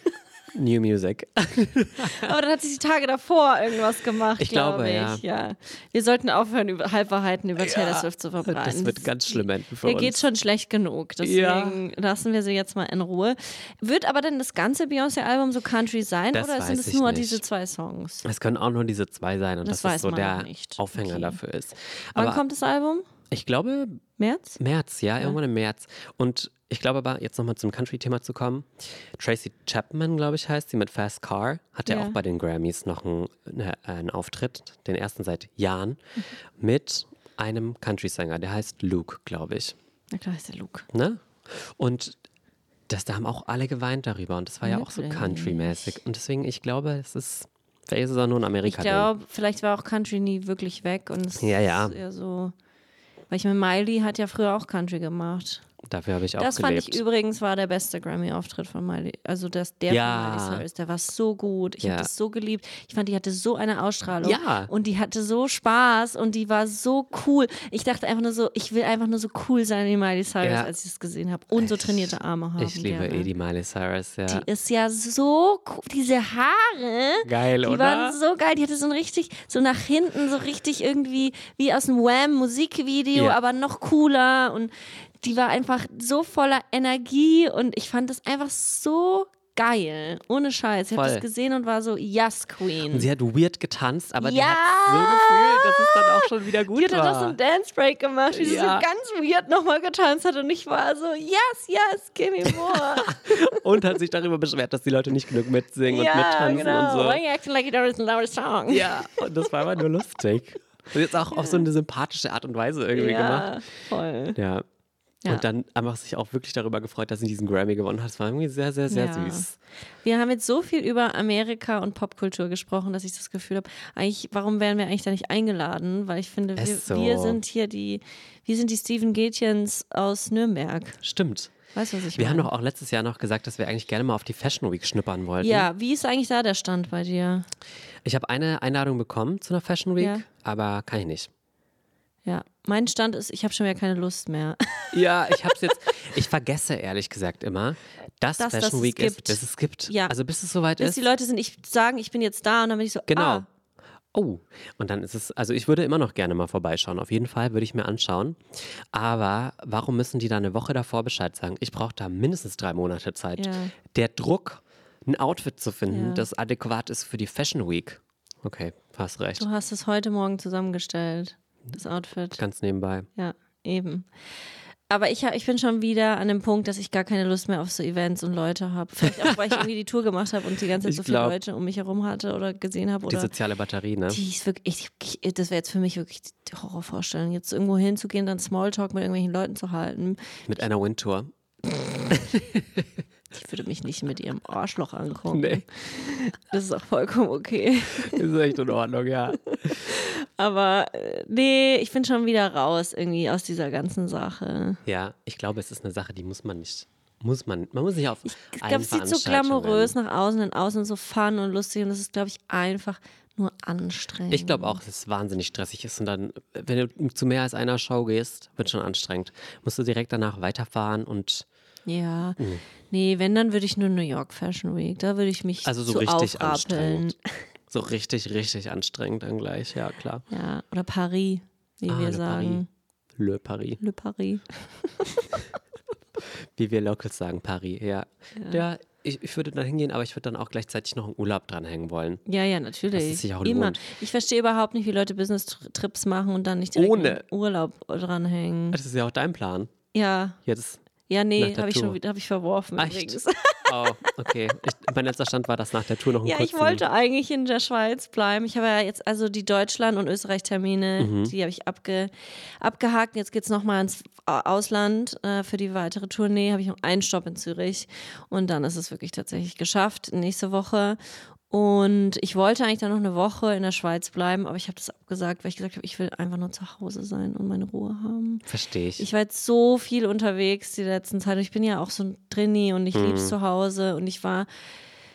New Music. Aber dann hat sie die Tage davor irgendwas gemacht, Ich glaube glaube, ich. Ja. Wir sollten aufhören, über Halbwahrheiten über Taylor Swift zu verbreiten. Das wird ganz schlimm enden für Mir uns. geht schon schlecht genug. Deswegen lassen wir sie jetzt mal in Ruhe. Wird aber denn das ganze Beyoncé-Album so Country sein Das oder sind es nur nicht. diese zwei Songs? Es können auch nur diese zwei sein und Das das, ist so der nicht. Aufhänger Okay. dafür ist. Wann Aber kommt das Album? Ich glaube, März? März, ja, irgendwann im März. Und ich glaube aber, jetzt nochmal zum Country-Thema zu kommen. Tracy Chapman, glaube ich, heißt sie mit Fast Car, hat ja, Ja. auch bei den Grammys noch einen, ne, einen Auftritt, den ersten seit Jahren, mit einem Country-Sänger, der heißt Luke, glaube ich. Na klar ist der Luke. Ne? Und das, da haben auch alle geweint darüber und das war ja auch so? Country-mäßig. Und deswegen, ich glaube, es ist, vielleicht ist es auch nur ein Ich amerika glaube, vielleicht war auch Country nie wirklich weg und es Ja, ja. ist eher so. Weil ich meine, Miley hat ja früher auch Country gemacht. Dafür habe ich auch Das gelebt. fand ich übrigens war der beste Grammy-Auftritt von Miley. Also das, der Ja. von Miley Cyrus, der war so gut. Ich Ja. habe das so geliebt. Ich fand, die hatte so eine Ausstrahlung. Ja. Und die hatte so Spaß und die war so cool. Ich dachte einfach nur so, ich will einfach nur so cool sein wie Miley Cyrus, Ja. als ich es gesehen habe. Und so trainierte Arme haben. Ich liebe gerne. eh die Miley Cyrus, ja. Die ist ja so cool. Diese Haare. Geil, die oder? waren so geil. Die hatte so ein richtig, so nach hinten, so richtig irgendwie wie aus einem Wham Musikvideo, Ja. aber noch cooler. Und die war einfach so voller Energie und ich fand das einfach so geil. Ohne Scheiß. Ich habe das gesehen und war so, yes, Queen. Und sie hat weird getanzt, aber die Ja. hat so gefühlt, dass es dann auch schon wieder gut die hat war. doch so einen Dance Break gemacht, wie sie so Ja. ganz weird nochmal getanzt hat und ich war so, yes, yes, give me more. und hat sich darüber beschwert, dass die Leute nicht genug mitsingen und ja, mittanzen genau. und so. Why you acting like you don't listen to our song? Ja, und das war aber nur lustig. Und jetzt auch auf so eine sympathische Art und Weise irgendwie gemacht. ja voll. Ja. Ja. Und dann einfach sich auch wirklich darüber gefreut, dass sie diesen Grammy gewonnen hat. Das war irgendwie sehr, sehr, sehr Ja. süß. Wir haben jetzt so viel über Amerika und Popkultur gesprochen, dass ich das Gefühl habe, eigentlich, warum werden wir eigentlich da nicht eingeladen? Weil ich finde, wir, so. wir sind hier die, wir sind die Steven Gätchens aus Nürnberg. Stimmt. Weißt du, was ich Wir haben meine? doch auch letztes Jahr noch gesagt, dass wir eigentlich gerne mal auf die Fashion Week schnuppern wollten. ja, wie ist eigentlich da der Stand bei dir? Ich habe eine Einladung bekommen zu einer Fashion Week, Ja. aber kann ich nicht. Ja, mein Stand ist, ich habe schon wieder keine Lust mehr. Ja, ich hab's jetzt. Ich vergesse ehrlich gesagt immer, dass Dass Fashion das es Week ist, gibt. bis es gibt. Ja. Also bis es soweit Bis ist. die Leute sind, ich sagen, ich bin jetzt da und dann bin ich so, Genau. ah, Oh, und dann ist es, also ich würde immer noch gerne mal vorbeischauen. Auf jeden Fall würde ich mir anschauen. Aber warum müssen die da eine Woche davor Bescheid sagen? Ich brauche da mindestens drei Monate Zeit. Ja. Der Druck, ein Outfit zu finden, Ja. das adäquat ist für die Fashion Week. Okay, hast recht. du hast es heute Morgen zusammengestellt, das Outfit. Ganz nebenbei. Ja, eben. Aber ich, ich bin schon wieder an dem Punkt, dass ich gar keine Lust mehr auf so Events und Leute habe. Vielleicht auch, weil ich irgendwie die Tour gemacht habe und die ganze Zeit Ich so viele glaub- Leute um mich herum hatte oder gesehen habe. Die soziale Batterie, ne? die ist wirklich, ich, das wäre jetzt für mich wirklich die Horrorvorstellung, jetzt irgendwo hinzugehen, dann Smalltalk mit irgendwelchen Leuten zu halten. Mit einer Windtour. Ich würde mich nicht mit ihrem Arschloch angucken. Nee. Das ist auch vollkommen okay. Ist echt in Ordnung, ja. Aber äh, nee, ich bin schon wieder raus irgendwie aus dieser ganzen Sache. Ja, ich glaube, es ist eine Sache, die muss man nicht. Muss man, man muss sich auf Ich allen glaube, es sieht so glamourös nach außen und außen so fun und lustig und es ist, glaube ich, einfach nur anstrengend. Ich glaube auch, dass es wahnsinnig stressig ist und dann, wenn du zu mehr als einer Show gehst, wird schon anstrengend. Musst du direkt danach weiterfahren und Ja. Mhm. Nee, wenn, dann würde ich nur New York Fashion Week. Da würde ich mich also so richtig anstrengend. So richtig, richtig anstrengend dann gleich, ja klar. Ja, oder Paris, wie Ah, wir Le sagen. Le Paris. Le Paris. Wie wir Locals sagen, Paris, ja. Ja, ich, ich würde dann hingehen, aber ich würde dann auch gleichzeitig noch einen Urlaub dranhängen wollen. Ja, ja, natürlich. Dass es sich auch Immer. lohnt. Ich verstehe überhaupt nicht, wie Leute Business-Trips machen und dann nicht direkt Ohne. Urlaub dranhängen. Das ist ja auch dein Plan. Ja, Jetzt, Ja, nee, habe ich schon wieder hab ich verworfen Echt? übrigens. Oh, okay. Ich, mein letzter Stand war, dass nach der Tour noch ein Ja, ich wollte eigentlich in der Schweiz bleiben. Ich habe ja jetzt also die Deutschland- und Österreich-Termine, Mhm. die habe ich abge, abgehakt. Jetzt geht es nochmal ins A- Ausland äh, für die weitere Tournee. Habe ich noch einen Stopp in Zürich und dann ist es wirklich tatsächlich geschafft nächste Woche. Und ich wollte eigentlich dann noch eine Woche in der Schweiz bleiben, aber ich habe das abgesagt, weil ich gesagt habe, ich will einfach nur zu Hause sein und meine Ruhe haben. Verstehe ich. Ich war jetzt so viel unterwegs die letzten Zeit. Ich bin ja auch so ein Drini und ich Mhm. liebe es zu Hause und ich war,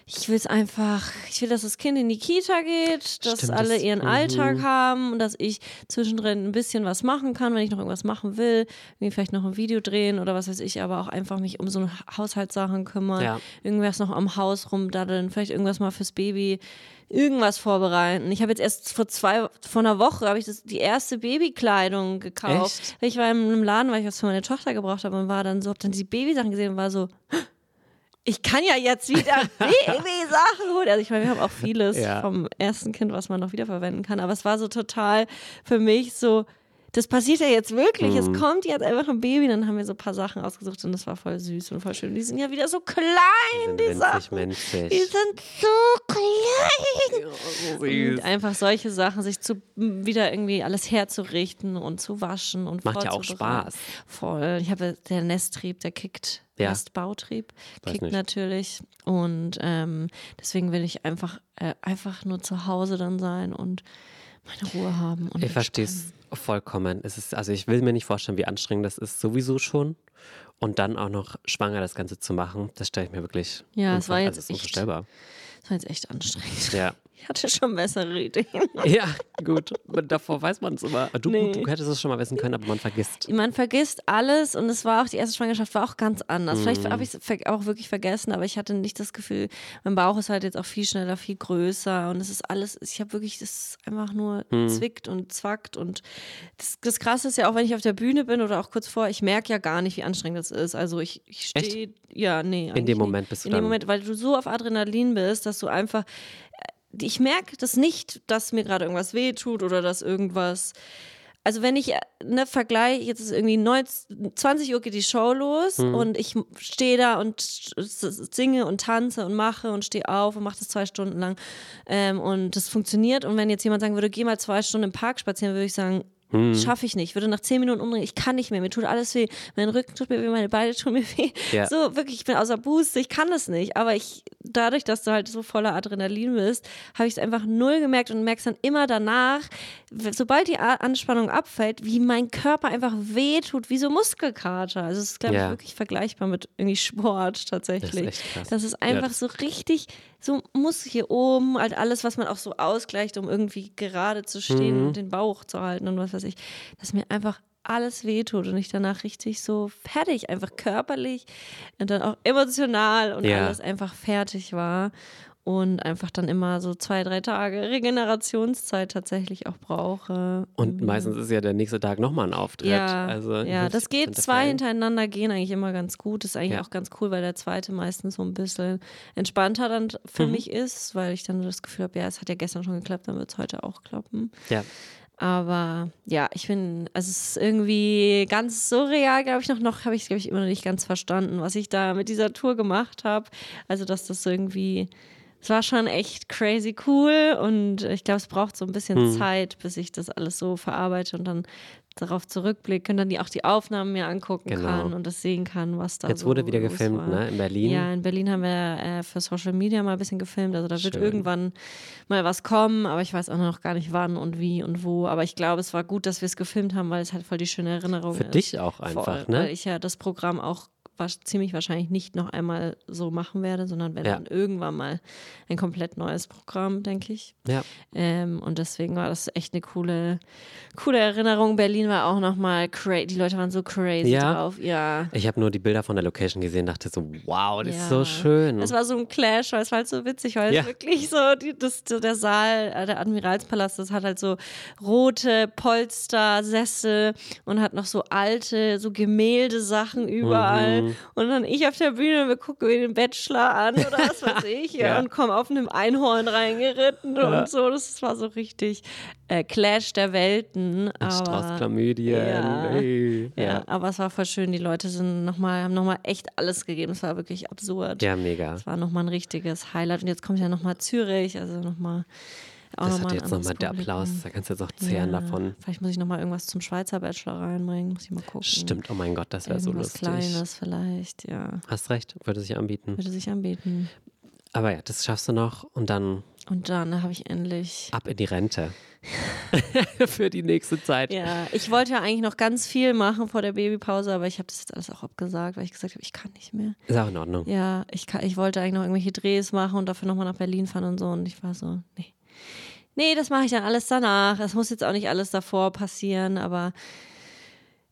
ich will es einfach, ich will, dass das Kind in die Kita geht, dass Stimmt, alle das- ihren mhm. Alltag haben und dass ich zwischendrin ein bisschen was machen kann, wenn ich noch irgendwas machen will, irgendwie vielleicht noch ein Video drehen oder was weiß ich, aber auch einfach mich um so Haushaltssachen kümmern, Ja. irgendwas noch am Haus rumdaddeln, vielleicht irgendwas mal fürs Baby irgendwas vorbereiten. Ich habe jetzt erst vor zwei, vor einer Woche habe ich das, die erste Babykleidung gekauft. Echt? Ich war in einem Laden, weil ich was für meine Tochter gebraucht habe und war dann so, hab dann die Babysachen gesehen und war so, ich kann ja jetzt wieder Babysachen holen. Also ich meine, wir haben auch vieles Ja. vom ersten Kind, was man noch wiederverwenden kann. Aber es war so total für mich so, das passiert ja jetzt wirklich. Mhm. Es kommt jetzt einfach ein Baby. Dann haben wir so ein paar Sachen ausgesucht und das war voll süß und voll schön. Die sind ja wieder so klein, sind die Sachen. menschlich. Die sind so klein. so Und einfach solche Sachen, sich zu wieder irgendwie alles herzurichten und zu waschen und Macht ja auch. Spaß. Voll. Ich habe der Nesttrieb, der kickt. Ja. Nestbautrieb kickt nicht. natürlich. Und ähm, deswegen will ich einfach, äh, einfach nur zu Hause dann sein und meine Ruhe haben. Ich verstehe es vollkommen. Es ist, also ich will mir nicht vorstellen, wie anstrengend das ist, sowieso schon. Und dann auch noch schwanger das Ganze zu machen, das stelle ich mir wirklich Ja, es war jetzt also es war jetzt echt anstrengend. Ja. Ich hatte schon bessere Ideen. ja, gut. Davor weiß man es immer. Du, Nee. du hättest es schon mal wissen können, aber man vergisst. Man vergisst alles und es war auch, die erste Schwangerschaft war auch ganz anders. Mhm. Vielleicht habe ich es auch wirklich vergessen, aber ich hatte nicht das Gefühl, mein Bauch ist halt jetzt auch viel schneller, viel größer und es ist alles, ich habe wirklich, das ist einfach nur Mhm. zwickt und zwackt und das, das Krasse ist ja auch, wenn ich auf der Bühne bin oder auch kurz vor, ich merke ja gar nicht, wie anstrengend das ist. Also ich, ich stehe, ja, nee. eigentlich dem. Moment bist du In dem Moment, weil du so auf Adrenalin bist, dass du einfach ich merke das nicht, dass mir gerade irgendwas wehtut oder dass irgendwas. Also wenn ich ne Vergleich, jetzt ist irgendwie 19, 20 Uhr geht die Show los Mhm. und ich stehe da und singe und tanze und mache und stehe auf und mache das zwei Stunden lang ähm, und das funktioniert. Und wenn jetzt jemand sagen würde, geh mal zwei Stunden im Park spazieren, würde ich sagen, Mhm. schaffe ich nicht. Würde nach zehn Minuten umdrehen, ich kann nicht mehr, mir tut alles weh. Mein Rücken tut mir weh, meine Beine tun mir weh. Ja. So, wirklich, ich bin außer Boost, ich kann das nicht. Aber ich, dadurch, dass du halt so voller Adrenalin bist, habe ich es einfach null gemerkt und merkst dann immer danach, sobald die Anspannung abfällt, wie mein Körper einfach wehtut, wie so Muskelkater. Also es ist, glaube Ja. ich, wirklich vergleichbar mit irgendwie Sport tatsächlich. Das ist. Das ist Ja, einfach das- so richtig, so muss hier oben, halt alles, was man auch so ausgleicht, um irgendwie gerade zu stehen Mhm. und den Bauch zu halten und was weiß ich, dass mir einfach alles wehtut und ich danach richtig so fertig, einfach körperlich und dann auch emotional und Ja. alles einfach fertig war und einfach dann immer so zwei, drei Tage Regenerationszeit tatsächlich auch brauche. Und meistens ist ja der nächste Tag nochmal ein Auftritt. Ja, also ja, 50% das geht zwei hintereinander gehen eigentlich immer ganz gut. Das ist eigentlich Ja. auch ganz cool, weil der zweite meistens so ein bisschen entspannter dann für Mhm. mich ist, weil ich dann das Gefühl habe, ja, es hat ja gestern schon geklappt, dann wird es heute auch klappen. Ja. Aber ja, ich bin, also es ist irgendwie ganz surreal, glaube ich, noch, noch habe ich es, glaube ich, immer noch nicht ganz verstanden, was ich da mit dieser Tour gemacht habe. Also, dass das irgendwie, es war schon echt crazy cool und ich glaube, es braucht so ein bisschen Hm. Zeit, bis ich das alles so verarbeite und dann darauf zurückblicke und dann die, auch die Aufnahmen mir angucken Genau. kann und das sehen kann, was da Jetzt so wurde wieder gefilmt, war. ne? In Berlin. Ja, in Berlin haben wir äh, für Social Media mal ein bisschen gefilmt. Also da wird Schön. irgendwann mal was kommen, aber ich weiß auch noch gar nicht wann und wie und wo. Aber ich glaube, es war gut, dass wir es gefilmt haben, weil es halt voll die schöne Erinnerung Für ist. dich auch einfach, Voll, ne? Weil ich ja das Programm auch wa- ziemlich wahrscheinlich nicht noch einmal so machen werde, sondern wenn Ja. dann irgendwann mal ein komplett neues Programm, denke ich. Ja. Ähm, und deswegen war das echt eine coole, coole Erinnerung. Berlin war auch nochmal crazy. Die Leute waren so crazy Ja? drauf. Ja. Ich habe nur die Bilder von der Location gesehen, dachte so, wow, das ist Ja. so schön. Es war so ein Clash, weil es war halt so witzig, weil Ja. es wirklich so, die, das, der Saal, äh, der Admiralspalast, das hat halt so rote Polster, Sessel und hat noch so alte, so Gemäldesachen überall. Und dann ich auf der Bühne wir gucken den Bachelor an oder was weiß ich. ja. Ja. Und kommen auf einem Einhorn reingeritten und so. Das war so richtig äh, Clash der Welten. Chlamydien. Ja. Ey. ja. Ja. aber es war voll schön. Die Leute sind noch mal, haben nochmal echt alles gegeben. Es war wirklich absurd. ja, mega. Es war nochmal ein richtiges Highlight. Und jetzt kommt ja nochmal Zürich, also nochmal. Auch Das noch hat jetzt nochmal der. Applaus. Da kannst du jetzt auch zehren Ja, davon. Vielleicht muss ich nochmal irgendwas zum Schweizer Bachelor reinbringen. Muss ich mal gucken. Stimmt, oh mein Gott, das wäre so lustig. Kleines vielleicht, ja. Hast recht, würde sich anbieten. Würde sich anbieten. Aber ja, das schaffst du noch und dann Und dann habe ich endlich. ab in die Rente. Für die nächste Zeit. Ja, ich wollte ja eigentlich noch ganz viel machen vor der Babypause, aber ich habe das jetzt alles auch abgesagt, weil ich gesagt habe, ich kann nicht mehr. Ist auch in Ordnung. Ja, ich, kann, ich wollte eigentlich noch irgendwelche Drehs machen und dafür nochmal nach Berlin fahren und so. Und ich war so, nee. Nee, das mache ich dann alles danach. Es muss jetzt auch nicht alles davor passieren, aber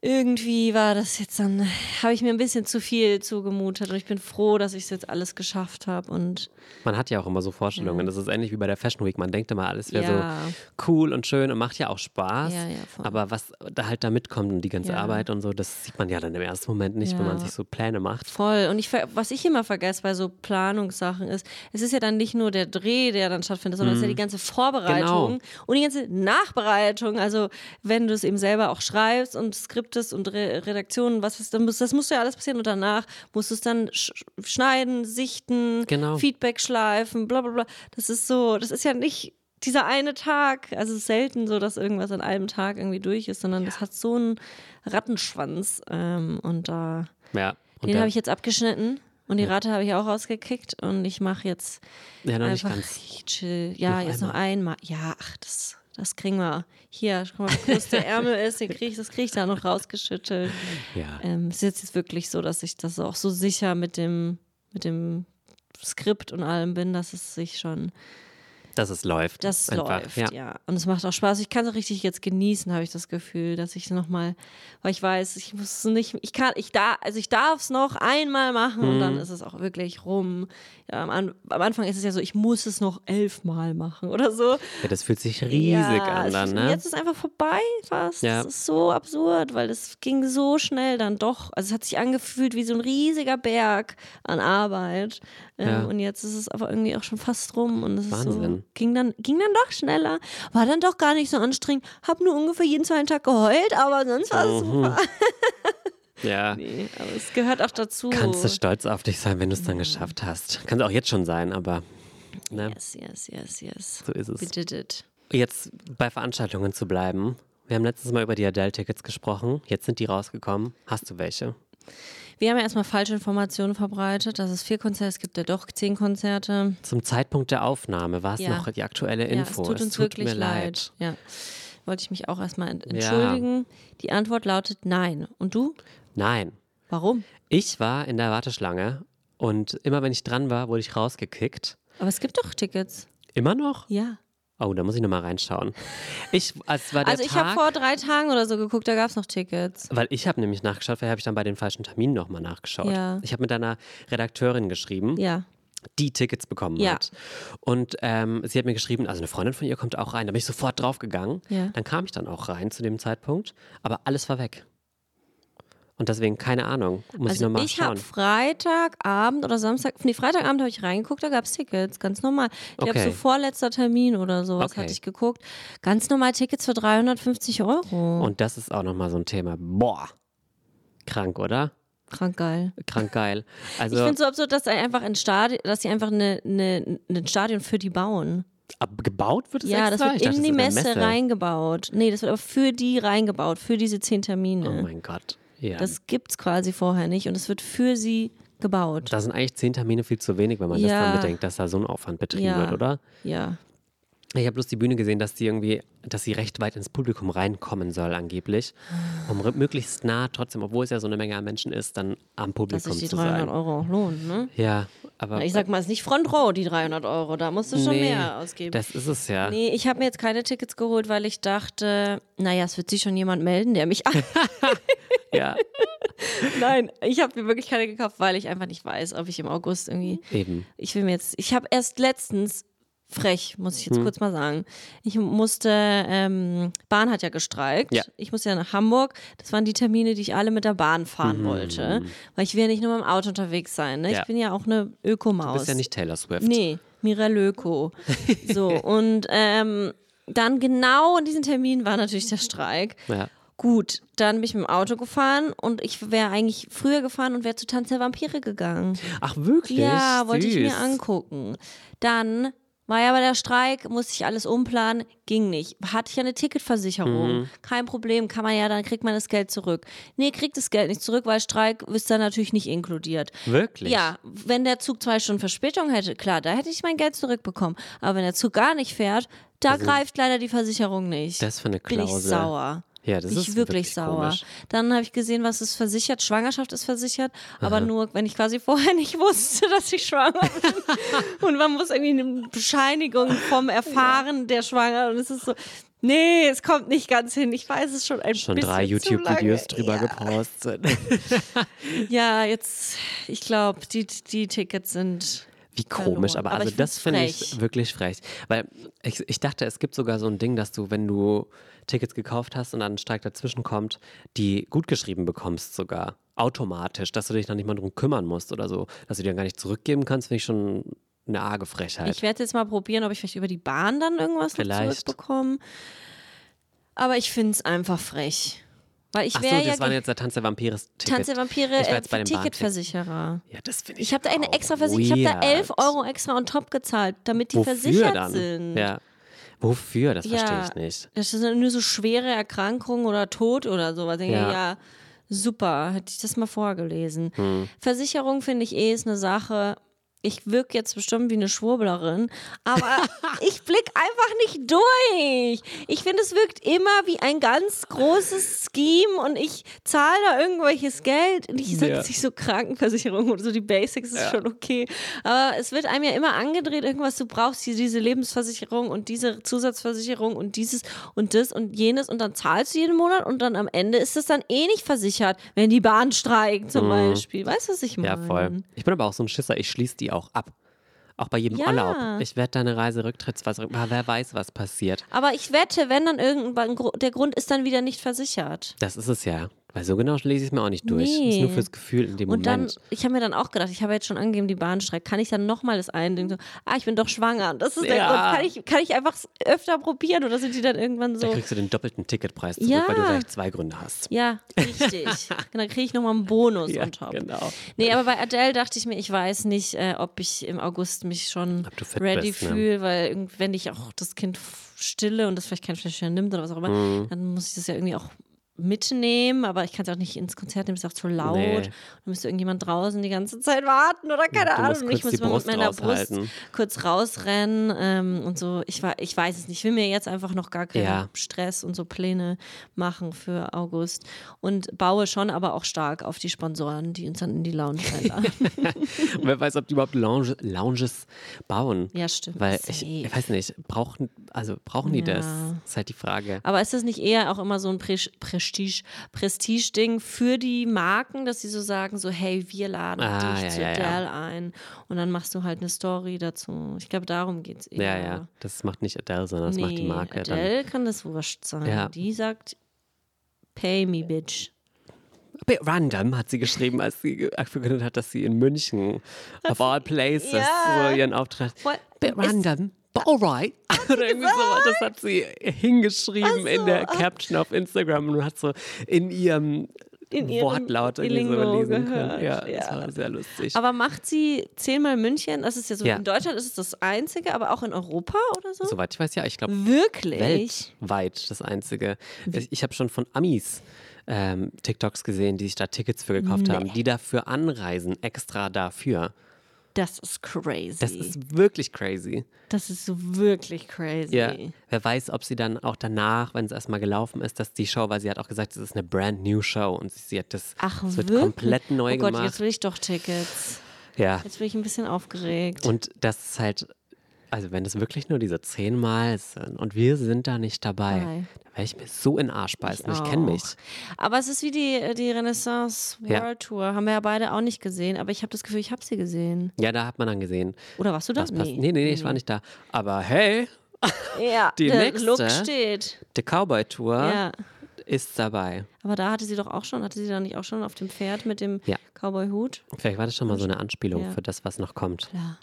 irgendwie war das jetzt dann, habe ich mir ein bisschen zu viel zugemutet und ich bin froh, dass ich es jetzt alles geschafft habe und Man hat ja auch immer so Vorstellungen. Das ist ähnlich wie bei der Fashion Week. Man denkt immer, alles wäre Ja. so cool und schön und macht ja auch Spaß. Ja, ja. Aber was da halt da mitkommt und die ganze Ja. Arbeit und so, das sieht man ja dann im ersten Moment nicht, wenn man Ja. sich so Pläne macht. Voll. Und ich, was ich immer vergesse bei so Planungssachen ist, es ist ja dann nicht nur der Dreh, der dann stattfindet, sondern es ist ja die ganze Vorbereitung Genau. und die ganze Nachbereitung. Also wenn du es eben selber auch schreibst und skriptest und Re Redaktionen, was ist, dann muss, das muss ja alles passieren und danach musst du es dann sch schneiden, sichten, Genau. Feedback schleifen, bla bla bla. Das ist so, das ist ja nicht dieser eine Tag, also es ist selten so, dass irgendwas an einem Tag irgendwie durch ist, sondern das hat so einen Rattenschwanz ähm, und da Ja. Und den habe ich jetzt abgeschnitten und die Rate habe ich auch rausgekickt und ich mache jetzt ja, noch nicht einfach ganz. richtig chill. Ja, jetzt noch einmal. Ja, ach, das, das kriegen wir. Hier, guck mal, wie groß der Ärmel ist, den krieg ich, das kriege ich da noch rausgeschüttelt. Ja. Ähm, es ist jetzt, jetzt wirklich so, dass ich das auch so sicher mit dem, mit dem Skript und allem bin, dass es sich schon Dass es läuft. das Einfach. läuft, Ja. ja. Und es macht auch Spaß. Ich kann es richtig jetzt genießen, habe ich das Gefühl, dass ich nochmal, weil ich weiß, ich muss es nicht, ich kann, ich da, also ich darf es noch einmal machen und Mhm. dann ist es auch wirklich rum. Ja, am, am Anfang ist es ja so, ich muss es noch elfmal machen oder so. ja, das fühlt sich riesig ja, an dann, ne? Jetzt ist es einfach vorbei fast. Ja. Das ist so absurd, weil es ging so schnell dann doch. Also es hat sich angefühlt wie so ein riesiger Berg an Arbeit. Ähm. Und jetzt ist es aber irgendwie auch schon fast rum und es ist so, Wahnsinn. Ging dann, ging dann doch schneller. War dann doch gar nicht so anstrengend. Hab nur ungefähr jeden zweiten Tag geheult, aber sonst war es Mhm. super. ja. Nee, aber es gehört auch dazu. Kannst du stolz auf dich sein, wenn du es dann geschafft hast. Kannst auch jetzt schon sein, aber ne, Yes, yes, yes, yes. so ist We es. did it. Jetzt bei Veranstaltungen zu bleiben. Wir haben letztes Mal über die Adele-Tickets gesprochen. Jetzt sind die rausgekommen. Hast du welche? Wir haben ja erstmal falsche Informationen verbreitet, dass es vier Konzerte, es gibt ja doch zehn Konzerte. Zum Zeitpunkt der Aufnahme war es Ja. noch die aktuelle Info. Ja, es tut uns wirklich mir leid. Ja. Wollte ich mich auch erstmal ent entschuldigen. Die Antwort lautet nein. Und du? Nein. Warum? Ich war in der Warteschlange und immer wenn ich dran war, wurde ich rausgekickt. Aber es gibt doch Tickets. Immer noch? Ja. Oh, da muss ich nochmal reinschauen. Ich, es war der Also ich habe vor drei Tagen oder so geguckt, da gab es noch Tickets. weil ich habe nämlich nachgeschaut, vielleicht habe ich dann bei den falschen Terminen nochmal nachgeschaut. Ja. Ich habe mit einer Redakteurin geschrieben, Ja. die Tickets bekommen Ja. hat. Und ähm, sie hat mir geschrieben, also eine Freundin von ihr kommt auch rein. Da bin ich sofort draufgegangen. Ja. Dann kam ich dann auch rein zu dem Zeitpunkt, aber alles war weg. Und deswegen, keine Ahnung, muss ich Also nochmal ich habe. Freitagabend oder Samstag, nee, Freitagabend habe ich reingeguckt, da gab es Tickets, ganz normal. Ich glaube, Okay. so vorletzter Termin oder sowas Okay. hatte ich geguckt. Ganz normal Tickets für 350 Euro. Und das ist auch nochmal so ein Thema. Boah, krank, oder? Krank geil. Krank geil. Also Ich finde es so absurd, dass sie einfach ein Stadion, dass sie einfach eine, eine, ein Stadion für die bauen. ab, gebaut wird es Ja, das extra? wird Ich dachte, in die das Messe, eine reingebaut. Nee, das wird aber für die reingebaut, für diese zehn Termine. Oh mein Gott. Ja. das gibt's quasi vorher nicht und es wird für sie gebaut. da sind eigentlich zehn Termine viel zu wenig, wenn man das Ja. dann bedenkt, dass da so ein Aufwand betrieben Ja. wird, oder? Ja. Ich habe bloß die Bühne gesehen, dass die irgendwie, dass sie recht weit ins Publikum reinkommen soll, angeblich. Um möglichst nah, trotzdem, obwohl es ja so eine Menge an Menschen ist, dann am Dass Publikum sich die zu 300 sein. Euro auch lohnen, ne? Ja, aber. Ich sag mal, es ist nicht Front Row, die 300 Euro. Da musst du schon nee, mehr ausgeben. Das ist es ja. Nee, ich habe mir jetzt keine Tickets geholt, weil ich dachte, naja, es wird sich schon jemand melden, der mich. Ja, Nein, ich habe mir wirklich keine gekauft, weil ich einfach nicht weiß, ob ich im August irgendwie. eben. Ich will mir jetzt. Ich habe erst letztens frech, muss Hm. ich jetzt kurz mal sagen. Ich musste, ähm, Bahn hat ja gestreikt. Ja. Ich musste ja nach Hamburg. Das waren die Termine, die ich alle mit der Bahn fahren Mhm. wollte. Weil ich will ja nicht nur mit dem Auto unterwegs sein. Ne? Ja. Ich bin ja auch eine Ökomaus. Du bist ja nicht Taylor Swift. Nee, Miralöko. So, und ähm, dann genau in diesem Termin war natürlich der Streik. Ja. Gut, dann bin ich mit dem Auto gefahren und ich wäre eigentlich früher gefahren und wäre zu Tanz der Vampire gegangen. Ach, wirklich? Ja, wollte ich mir angucken. Dann war ja aber der Streik, musste ich alles umplanen, ging nicht. Hatte ich ja eine Ticketversicherung. Mhm. Kein Problem, kann man ja, dann kriegt man das Geld zurück. Nee, kriegt das Geld nicht zurück, weil Streik ist da natürlich nicht inkludiert. Wirklich? Ja, wenn der Zug zwei Stunden Verspätung hätte, klar, da hätte ich mein Geld zurückbekommen. Aber wenn der Zug gar nicht fährt, da greift leider die Versicherung nicht. Also Das für eine Bin ich Klausel. sauer. Ja, das ist ich wirklich, wirklich sauer. komisch. Dann habe ich gesehen, was ist versichert. Schwangerschaft ist versichert, aber nur, wenn ich quasi vorher nicht wusste, dass ich schwanger bin. und man muss irgendwie eine Bescheinigung vom Erfahren der Schwanger und es ist so, nee, es kommt nicht ganz hin. Ich weiß es schon ein Schon bisschen drei zu lange. YouTube-Videos drüber ja. gepostet. Ja, jetzt, ich glaube, die, die Tickets sind Wie komisch, verloren. aber, Aber also das finde ich wirklich frech. Weil ich, ich dachte, es gibt sogar so ein Ding, dass du, wenn du Tickets gekauft hast und dann ein Streik dazwischen kommt, die gut geschrieben bekommst sogar. Automatisch, dass du dich dann nicht mal drum kümmern musst oder so. Dass du die dann gar nicht zurückgeben kannst, finde ich schon eine arge Frechheit. Ich werde jetzt mal probieren, ob ich vielleicht über die Bahn dann irgendwas Vielleicht. zurückbekomme. Aber ich finde es einfach frech. Weil ich so, wäre das ja waren jetzt der Tanz der Vampire Ticket. Tanz der Vampire äh. Ticketversicherer. Ja, das finde ich Ich habe da eine extra Versicherung. Ich habe da 11 weird. Euro extra on top gezahlt, damit die Wofür versichert dann? sind. Ja. Wofür? Das Ja. verstehe ich nicht. Das sind nur so schwere Erkrankungen oder Tod oder sowas. Ich denke, Ja. ja. super, hätte ich das mal vorgelesen. Hm. Versicherung finde ich eh ist eine Sache. Ich wirke jetzt bestimmt wie eine Schwurblerin, aber ich blick einfach nicht durch. Ich finde, es wirkt immer wie ein ganz großes Scheme und ich zahle da irgendwelches Geld. Und ich sage Ja. jetzt nicht so Krankenversicherung oder so, die Basics ist schon okay. Aber es wird einem ja immer angedreht, irgendwas, du brauchst hier diese Lebensversicherung und diese Zusatzversicherung und dieses und das und jenes und dann zahlst du jeden Monat und dann am Ende ist es dann eh nicht versichert, wenn die Bahn streikt zum Beispiel. Weißt du, was ich meine? Mhm. Ja, voll. Ich bin aber auch so ein Schisser, ich schließe die auch ab. Auch bei jedem Ja. Urlaub. Ich werde deine Reise rücktrittsweise, wer weiß, was passiert. Aber ich wette, wenn dann irgendwann der Grund ist dann wieder nicht versichert. Das ist es ja. Weil so genau lese ich es mir auch nicht durch. Das ist Nee. nur fürs Gefühl in dem Und dann, Moment. ich habe mir dann auch gedacht, ich habe jetzt schon angegeben, die Bahnstreik, kann ich dann nochmal das eindringen? So, ah, ich bin doch schwanger. Und Das ist der Ja. Grund. Kann ich, kann ich einfach öfter probieren oder sind die dann irgendwann Da so? kriegst du den doppelten Ticketpreis zurück, Ja. weil du gleich zwei Gründe hast. Ja, richtig. Und dann kriege ich nochmal einen Bonus Ja, on top. genau. Nee, aber bei Adele dachte ich mir, ich weiß nicht, äh, ob ich im August mich schon ready bist, ne? fühle, weil wenn ich auch das Kind stille und das vielleicht kein Fläschchen nimmt oder was auch immer, Mhm. dann muss ich das ja irgendwie auch mitnehmen, aber ich kann es auch nicht ins Konzert nehmen, ist auch zu laut. Nee. Dann müsste irgendjemand draußen die ganze Zeit warten oder keine musst Ahnung. Ich muss Brust mit meiner Brust raushalten. kurz rausrennen ähm, und so. Ich, ich weiß es nicht. Ich will mir jetzt einfach noch gar keinen Ja. Stress und so Pläne machen für August und baue schon aber auch stark auf die Sponsoren, die uns dann in die Lounge einladen. Und wer weiß, ob die überhaupt Lounge, Lounges bauen. Ja, stimmt. Weil ich, ich weiß nicht, brauchen, also brauchen die das? Ja. Ist halt die Frage. Aber ist das nicht eher auch immer so ein Pre Prestige, Prestige-Ding für die Marken, dass sie so sagen, so hey, wir laden Ah, dich ja, zu ja, ja. Adele ein und dann machst du halt eine Story dazu. Ich glaube, darum geht es eher. Ja, ja. Das macht nicht Adele, sondern das macht die Nee, Marke dann. Adele kann das wurscht sein. Ja. Die sagt, pay me, bitch. Bit random hat sie geschrieben, als sie verkündet hat, dass sie in München, of all places, Ja. so ihren Auftritt. What? Bit random, alright. Oder irgendwie so. Das hat sie hingeschrieben in der Caption auf Instagram und hat so in ihrem In ihrem Wortlaut irgendwie so lesen gehört, können. Ja, das ja. war sehr lustig. Aber macht sie zehnmal München? Das ist ja so, Ja. in Deutschland ist es das einzige, aber auch in Europa oder so? Soweit ich weiß, ja, ich glaube, Wirklich? weltweit das einzige. Ich, ich habe schon von Amis ähm, TikToks gesehen, die sich da Tickets für gekauft haben, die dafür anreisen, extra dafür. Das ist crazy. Das ist wirklich crazy. Das ist so wirklich crazy. Ja. Wer weiß, ob sie dann auch danach, wenn es erstmal gelaufen ist, dass die Show, weil sie hat auch gesagt, es ist eine brand new Show und sie, sie hat das, Ach, es wird wirklich? komplett neu oh Gott, gemacht. jetzt will ich doch Tickets. ja. Jetzt bin ich ein bisschen aufgeregt. Und das ist halt, also wenn es wirklich nur diese zehnmal sind und wir sind da nicht dabei, Dabei. dann werde ich mir so in den Arsch beißen. Ich, kenne mich. Aber es ist wie die, die Renaissance Ja. World Tour. Haben wir ja beide auch nicht gesehen. Aber ich habe das Gefühl, ich habe sie gesehen. Ja, da hat man dann gesehen. Oder warst du da? Passt. Nee, nee, nee, ich war nicht da. Aber hey, Ja, Die der nächste? Look steht. die Cowboy-Tour Ja. ist dabei. Aber da hatte sie doch auch schon, hatte sie da nicht auch schon auf dem Pferd mit dem Ja. Cowboy-Hut? Vielleicht war das schon mal so eine Anspielung Ja. für das, was noch kommt. Ja,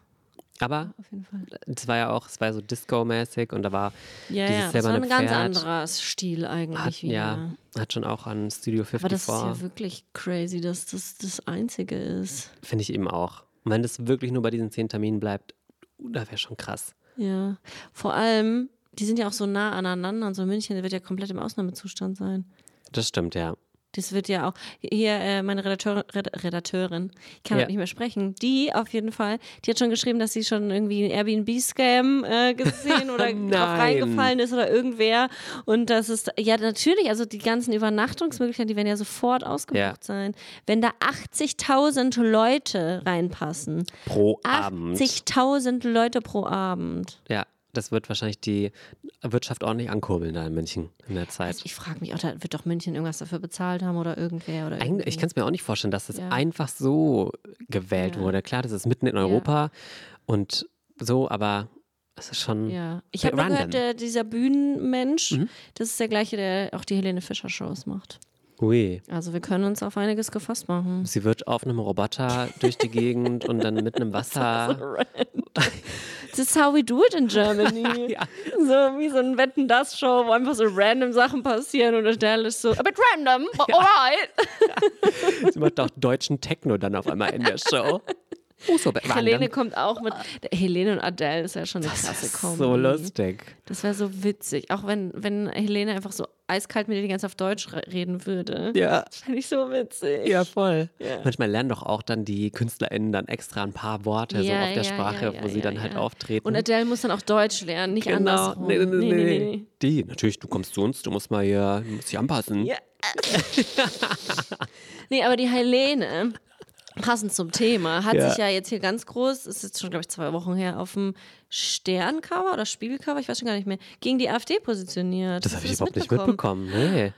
Aber auf jeden Fall. es war ja auch, es war so Disco-mäßig und da war Ja, dieses ja, das war ein ganz Pferd. anderer Stil eigentlich Hat, wieder. ja, hat schon auch an Studio Aber das ist 54. ja wirklich crazy, dass das das Einzige ist. Finde ich eben auch. Und wenn das wirklich nur bei diesen zehn Terminen bleibt, uh, da wäre schon krass. Ja. Vor allem, die sind ja auch so nah aneinander und so München wird ja komplett im Ausnahmezustand sein. Das stimmt, ja. Das wird ja auch, hier äh, meine Redakteur, Red, Redakteurin, ich kann Ja. nicht mehr sprechen, die auf jeden Fall, die hat schon geschrieben, dass sie schon irgendwie einen Airbnb-Scam äh, gesehen oder drauf reingefallen ist oder irgendwer. Und das ist, ja natürlich, also die ganzen Übernachtungsmöglichkeiten, die werden ja sofort ausgebucht Ja. sein. Wenn da 80.000 Leute reinpassen, Pro Abend. 80.000 Leute pro Abend. Ja, das wird wahrscheinlich die Wirtschaft ordentlich ankurbeln da in München in der Zeit. Also ich frage mich auch, da wird doch München irgendwas dafür bezahlt haben oder irgendwer oder irgendwie. ich kann es mir auch nicht vorstellen, dass das Ja. einfach so gewählt Ja. wurde. Klar, das ist mitten in Europa und so, aber es ist schon Ja, ich habe gehört, der, dieser Bühnenmensch, Mhm. das ist der gleiche, der auch die Helene Fischer Shows macht. Ui. Also wir können uns auf einiges gefasst machen. Sie wird auf einem Roboter durch die Gegend und dann mit einem Wasser. This is how we do it in Germany. Ja. So wie so ein Wetten das Show, wo einfach so random Sachen passieren und Adele ist so a bit random, but alright. Sie macht auch deutschen Techno dann auf einmal in der Show. Oh, so Helene kommt auch mit. Helene und Adele ist ja schon eine krasse Kombi. so lustig. Das wäre so witzig. Auch wenn, wenn Helene einfach so eiskalt mit dir die ganze Zeit auf Deutsch re- reden würde. Ja. Das fände ich so witzig. Ja, voll. Manchmal lernen doch auch dann die KünstlerInnen dann extra ein paar Worte so Ja, auf der ja, Sprache, ja, ja, wo sie ja, dann halt ja. auftreten. Und Adele muss dann auch Deutsch lernen, nicht genau. andersrum. Nee, nee, nee, nee, Die, natürlich, du kommst zu uns, du musst mal hier, du musst dich anpassen. Ja. Nee, aber die Helene, passend zum Thema, hat Ja. sich ja jetzt hier ganz groß, ist jetzt schon, glaube ich, zwei Wochen her, auf dem Sterncover oder Spiegelcover, ich weiß schon gar nicht mehr, gegen die AfD positioniert. Das habe ich überhaupt nicht mitbekommen. Nee.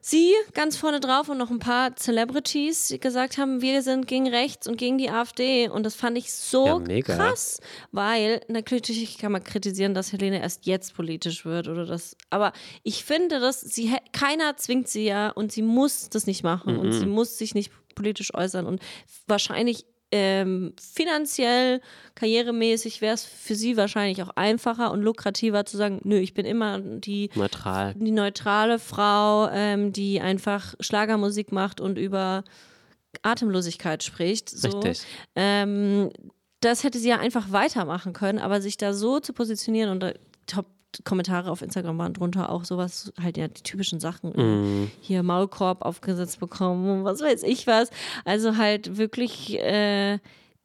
Sie ganz vorne drauf und noch ein paar Celebrities, die gesagt haben, wir sind gegen rechts und gegen die AfD. Und das fand ich so Ja, krass, weil natürlich kann man kritisieren, dass Helene erst jetzt politisch wird oder das. Aber ich finde, dass sie keiner zwingt sie ja und sie muss das nicht machen und sie muss sich nicht politisch äußern und wahrscheinlich ähm, finanziell, karrieremäßig wäre es für sie wahrscheinlich auch einfacher und lukrativer zu sagen, nö, ich bin immer die Neutral. die neutrale Frau, ähm, die einfach Schlagermusik macht und über Atemlosigkeit spricht. So. Richtig. Ähm, das hätte sie ja einfach weitermachen können, aber sich da so zu positionieren und da Top Kommentare auf Instagram waren drunter auch sowas, halt ja die typischen Sachen. Mhm. Hier Maulkorb aufgesetzt bekommen und was weiß ich was. Also halt wirklich, äh,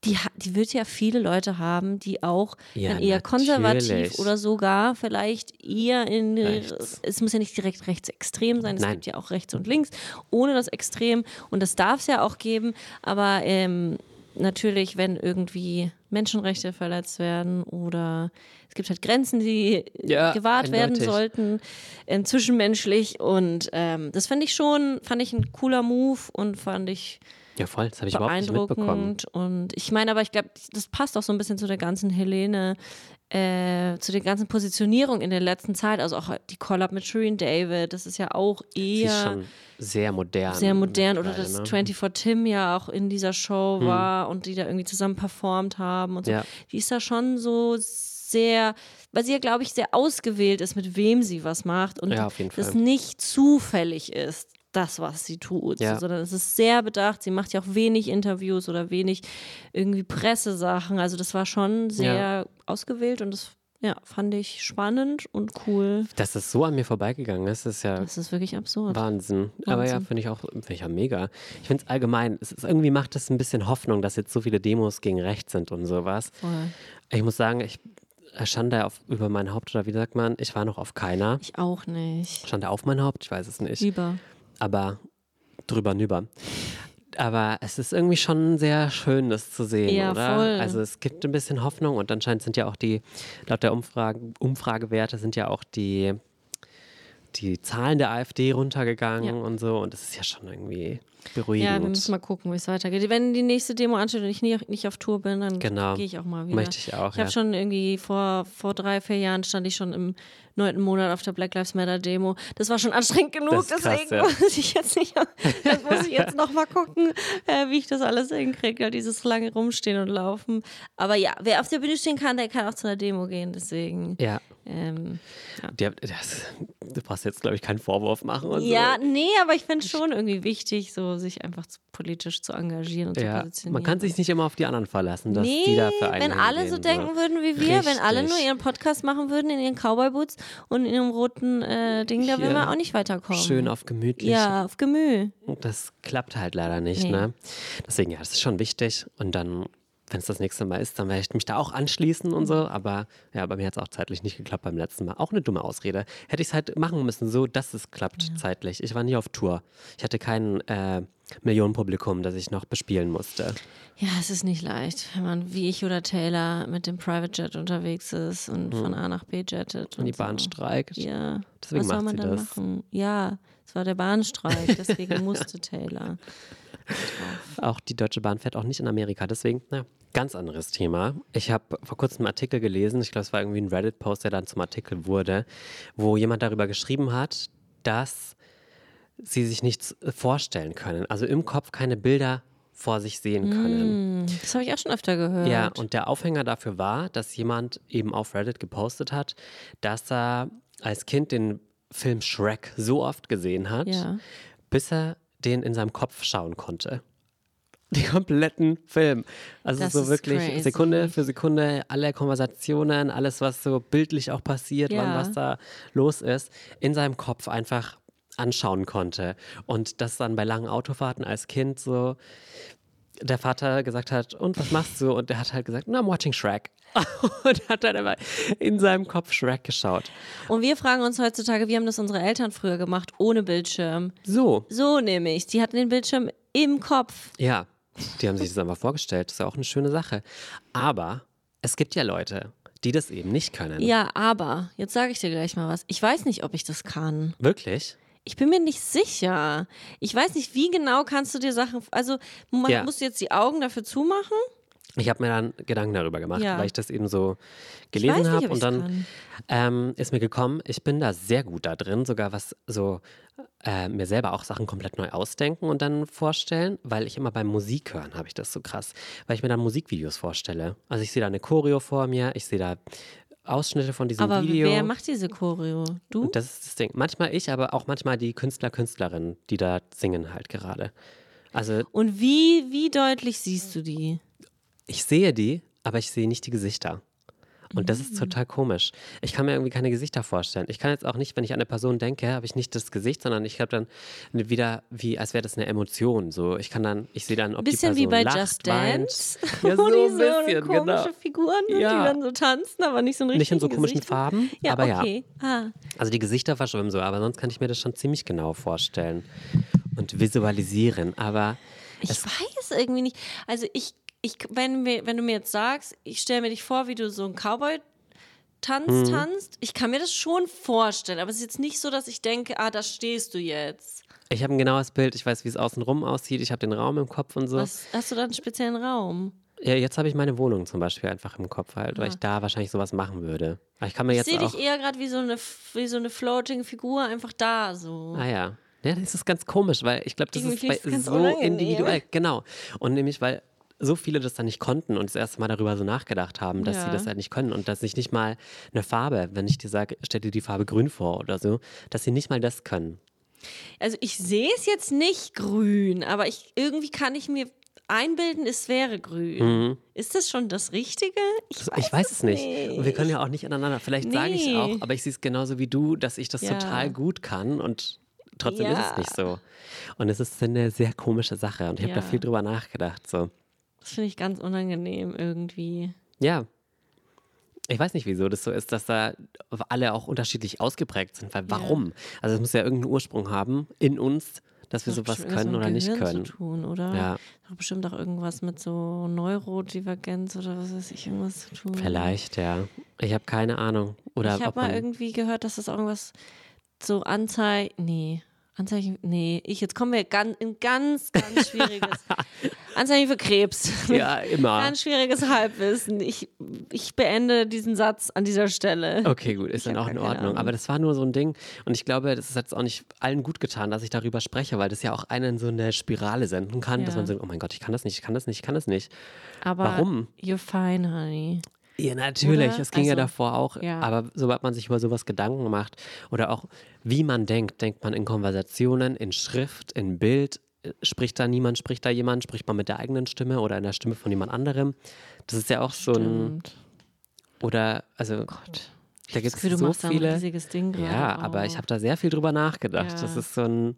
die, die wird ja viele Leute haben, die auch Ja, dann eher konservativ natürlich. oder sogar vielleicht eher in Rechts. es muss ja nicht direkt rechtsextrem sein, es Nein. gibt ja auch rechts und links, ohne das Extrem und das darf es ja auch geben, aber ähm, natürlich, wenn irgendwie Menschenrechte verletzt werden oder es gibt halt Grenzen, die Ja, gewahrt werden eindeutig. sollten, äh, zwischenmenschlich und ähm, das fand ich schon, fand ich ein cooler Move und fand ich Ja, voll, das habe ich überhaupt nicht mitbekommen. beeindruckend. Und ich meine, aber ich glaube, das passt auch so ein bisschen zu der ganzen Helene, äh, zu der ganzen Positionierung in der letzten Zeit. Also auch die Collab mit Shireen David, das ist ja auch Sie ist eher schon sehr modern. sehr modern. Oder dass ne? 24 Tim ja auch in dieser Show war und die da irgendwie zusammen performt haben und so. Ja. Die ist da schon so sehr, weil sie ja, glaube ich, sehr ausgewählt ist, mit wem sie was macht und Ja, auf jeden das nicht zufällig ist, das, was sie tut, Ja. sondern es ist sehr bedacht. Sie macht ja auch wenig Interviews oder wenig irgendwie Pressesachen. Also das war schon sehr Ja. ausgewählt und das ja, fand ich spannend und cool. Dass das so an mir vorbeigegangen ist, ist ja Das ist wirklich absurd. Wahnsinn. Aber ja, Wahnsinn. finde ich auch finde ich ja mega. Ich finde es allgemein, es ist, irgendwie macht es ein bisschen Hoffnung, dass jetzt so viele Demos gegen rechts sind und sowas. Voll. Ich muss sagen, ich äh, Schande auf, über mein Haupt oder wie sagt man, ich war noch auf keiner. Ich auch nicht. Schande auf mein Haupt, ich weiß es nicht. Lieber. Aber drüber nüber. Aber es ist irgendwie schon sehr schön, das zu sehen, Ja, oder? voll. Also es gibt ein bisschen Hoffnung und anscheinend sind ja auch die, laut der Umfragen, Umfragewerte sind ja auch die, die Zahlen der AfD runtergegangen Ja. und so. Und das ist ja schon irgendwie beruhigend. Ja, wir müssen mal gucken, wie es weitergeht. Wenn die nächste Demo ansteht und ich nie, nicht auf Tour bin, dann Genau. gehe ich auch mal wieder. Möchte ich auch, Ich habe ja. schon irgendwie vor, vor drei, vier Jahren stand ich schon im neunten Monat auf der Black Lives Matter Demo. Das war schon anstrengend genug, krass, deswegen ja. muss ich jetzt nicht, das muss ich jetzt noch mal gucken, äh, wie ich das alles hinkriege, dieses lange rumstehen und laufen. Aber ja, wer auf der Bühne stehen kann, der kann auch zu einer Demo gehen, deswegen. ja. Ähm, Die, das, du brauchst jetzt, glaube ich, keinen Vorwurf machen. Und ja, so. nee, aber ich finde es schon irgendwie wichtig, so sich einfach zu, politisch zu engagieren und zu Ja, positionieren. man kann sich nicht immer auf die anderen verlassen, dass nee, die da für einen wenn alle so denken würden wie wir, wenn alle nur Richtig. ihren Podcast machen würden in ihren Cowboy-Boots und in ihrem roten äh, Ding, da Hier. wir auch nicht weiterkommen. Schön auf gemütlich. Ja, auf Gemüh. Das klappt halt leider nicht, Nee. ne? Deswegen, ja, das ist schon wichtig. Und dann, wenn es das nächste Mal ist, dann werde ich mich da auch anschließen und so. Aber ja, bei mir hat es auch zeitlich nicht geklappt beim letzten Mal. Auch eine dumme Ausrede. Hätte ich es halt machen müssen, so dass es klappt zeitlich. Ich war nie auf Tour. Ich hatte kein äh, Millionenpublikum, das ich noch bespielen musste. Ja, es ist nicht leicht, wenn man wie ich oder Taylor mit dem Private Jet unterwegs ist und von A nach B jettet. Und Hm. die so. Bahn streikt. Ja, Deswegen was soll man dann das. machen? Ja, es war der Bahnstreik, deswegen musste Taylor. Auch die Deutsche Bahn fährt auch nicht in Amerika. Deswegen, na, ganz anderes Thema. Ich habe vor kurzem einen Artikel gelesen, ich glaube, es war irgendwie ein Reddit-Post, der dann zum Artikel wurde, wo jemand darüber geschrieben hat, dass sie sich nichts vorstellen können. Also im Kopf keine Bilder vor sich sehen können. Das habe ich auch schon öfter gehört. Ja, und der Aufhänger dafür war, dass jemand eben auf Reddit gepostet hat, dass er als Kind den Film Shrek so oft gesehen hat, Ja. bis er den in seinem Kopf schauen konnte. Die kompletten Film. Also Das so wirklich crazy. Sekunde für Sekunde, alle Konversationen, alles, was so bildlich auch passiert, Ja. wann was da los ist, in seinem Kopf einfach anschauen konnte. Und das dann bei langen Autofahrten als Kind so der Vater gesagt hat, und was machst du? Und der hat halt gesagt, no, I'm watching Shrek. und hat dann aber in seinem Kopf Shrek geschaut. Und wir fragen uns heutzutage, wie haben das unsere Eltern früher gemacht, ohne Bildschirm? So, So nämlich. Die hatten den Bildschirm im Kopf. ja, die haben sich das einfach vorgestellt. Das ist ja auch eine schöne Sache. Aber es gibt ja Leute, die das eben nicht können. Ja, aber, jetzt sage ich dir gleich mal was. Ich weiß nicht, ob ich das kann. Wirklich? Ich bin mir nicht sicher. Ich weiß nicht, wie genau kannst du dir Sachen. Also, man Ja. musst du jetzt die Augen dafür zumachen? Ich habe mir dann Gedanken darüber gemacht, Ja. weil ich das eben so gelesen habe. Und dann ähm, ist mir gekommen, ich bin da sehr gut da drin, sogar was so äh, mir selber auch Sachen komplett neu ausdenken und dann vorstellen, weil ich immer beim Musik hören habe ich das so krass, weil ich mir dann Musikvideos vorstelle. Also ich sehe da eine Choreo vor mir, ich sehe da Ausschnitte von diesem Aber Video. wer macht diese Choreo? Du? Und das ist das Ding. Manchmal ich, aber auch manchmal die Künstler, Künstlerinnen, die da singen halt gerade. Also Und wie, wie deutlich siehst du die? Ich sehe die, aber ich sehe nicht die Gesichter. Und das Mhm. ist total komisch. Ich kann mir irgendwie keine Gesichter vorstellen. Ich kann jetzt auch nicht, wenn ich an eine Person denke, habe ich nicht das Gesicht, sondern ich habe dann wieder, wie, als wäre das eine Emotion. So, ich kann dann, ich sehe dann, ob Bisschen die wie Person bei lacht, Just weint. Dance. Ja, so wo die so bisschen, komische genau. Figuren sind, Ja. die dann so tanzen, aber nicht so ein Nicht in so komischen Gesichter. Farben, Ja, aber ja. okay. Ah. Also die Gesichter verschwimmen so, aber sonst kann ich mir das schon ziemlich genau vorstellen und visualisieren. Aber Ich weiß irgendwie nicht. Also ich, ich wenn, mir, wenn du mir jetzt sagst, ich stelle mir dich vor, wie du so einen Cowboy Tanz Mhm. tanzt, ich kann mir das schon vorstellen, aber es ist jetzt nicht so, dass ich denke, ah, da stehst du jetzt. ich habe ein genaues Bild, ich weiß, wie es außenrum aussieht, ich habe den Raum im Kopf und so. Was, hast du da einen speziellen Raum? Ja, jetzt habe ich meine Wohnung zum Beispiel einfach im Kopf halt, weil ich da wahrscheinlich sowas machen würde. Aber ich kann mir Ich jetzt sehe dich eher gerade wie so eine wie so eine floating Figur einfach da so. Ah ja. Ja, das ist ganz komisch, weil ich glaube, das Irgendwie ist bei, so individuell. Genau. Und nämlich, weil so viele das dann nicht konnten und das erste Mal darüber so nachgedacht haben, dass sie Ja. das halt nicht können und dass ich nicht mal eine Farbe, wenn ich dir sage, stell dir die Farbe grün vor oder so, dass sie nicht mal das können. Also ich sehe es jetzt nicht grün, aber ich irgendwie kann ich mir einbilden, es wäre grün. Ist das schon das Richtige? Ich weiß, Mhm. ich weiß es nicht. Und wir können ja auch nicht aneinander. Vielleicht sage ich Nee. auch, aber ich sehe es genauso wie du, dass ich das Ja. total gut kann und trotzdem ist Ja. es nicht so. Und es ist eine sehr komische Sache und ich habe da Ja. viel drüber nachgedacht. So. Das finde ich ganz unangenehm irgendwie. Ja. Ich weiß nicht, wieso das so ist, dass da alle auch unterschiedlich ausgeprägt sind. Weil warum? Also es muss ja irgendeinen Ursprung haben in uns, dass wir Das sowas können oder nicht können. Zu tun, oder? Ja. Hat bestimmt auch irgendwas mit so Neurodivergenz oder was weiß ich, irgendwas zu tun. Vielleicht, ja. Ich habe keine Ahnung. Oder ich habe mal irgendwie gehört, dass das irgendwas so Anzeichen. Nee. Anzeichen. Nee, ich, jetzt kommen wir ganz, in ganz, ganz schwieriges. Anzeichen für Krebs. Ja, immer. Ganz schwieriges Halbwissen. Ich, ich beende diesen Satz an dieser Stelle. Okay, gut, ist Ich dann auch in Ordnung. Aber das war nur so ein Ding. Und ich glaube, das ist jetzt auch nicht allen gut getan, dass ich darüber spreche, weil das ja auch einen in so eine Spirale senden kann, dass Ja. man so, oh mein Gott, ich kann das nicht, ich kann das nicht, ich kann das nicht. Aber Warum? You're fine, honey. Ja, natürlich. Oder? Es ging ja Also, davor auch. ja. Aber sobald man sich über sowas Gedanken macht oder auch wie man denkt, denkt man in Konversationen, in Schrift, in Bild. Äh, Spricht da niemand, spricht da jemand, spricht man mit der eigenen Stimme oder in der Stimme von jemand anderem. Das ist ja auch so ein. Stimmt. Oder, also, Gott. da gibt das es so machst da ein viele. riesiges Ding Ja, aber ich auf. habe da sehr viel drüber nachgedacht. Das Ja. ist so ein,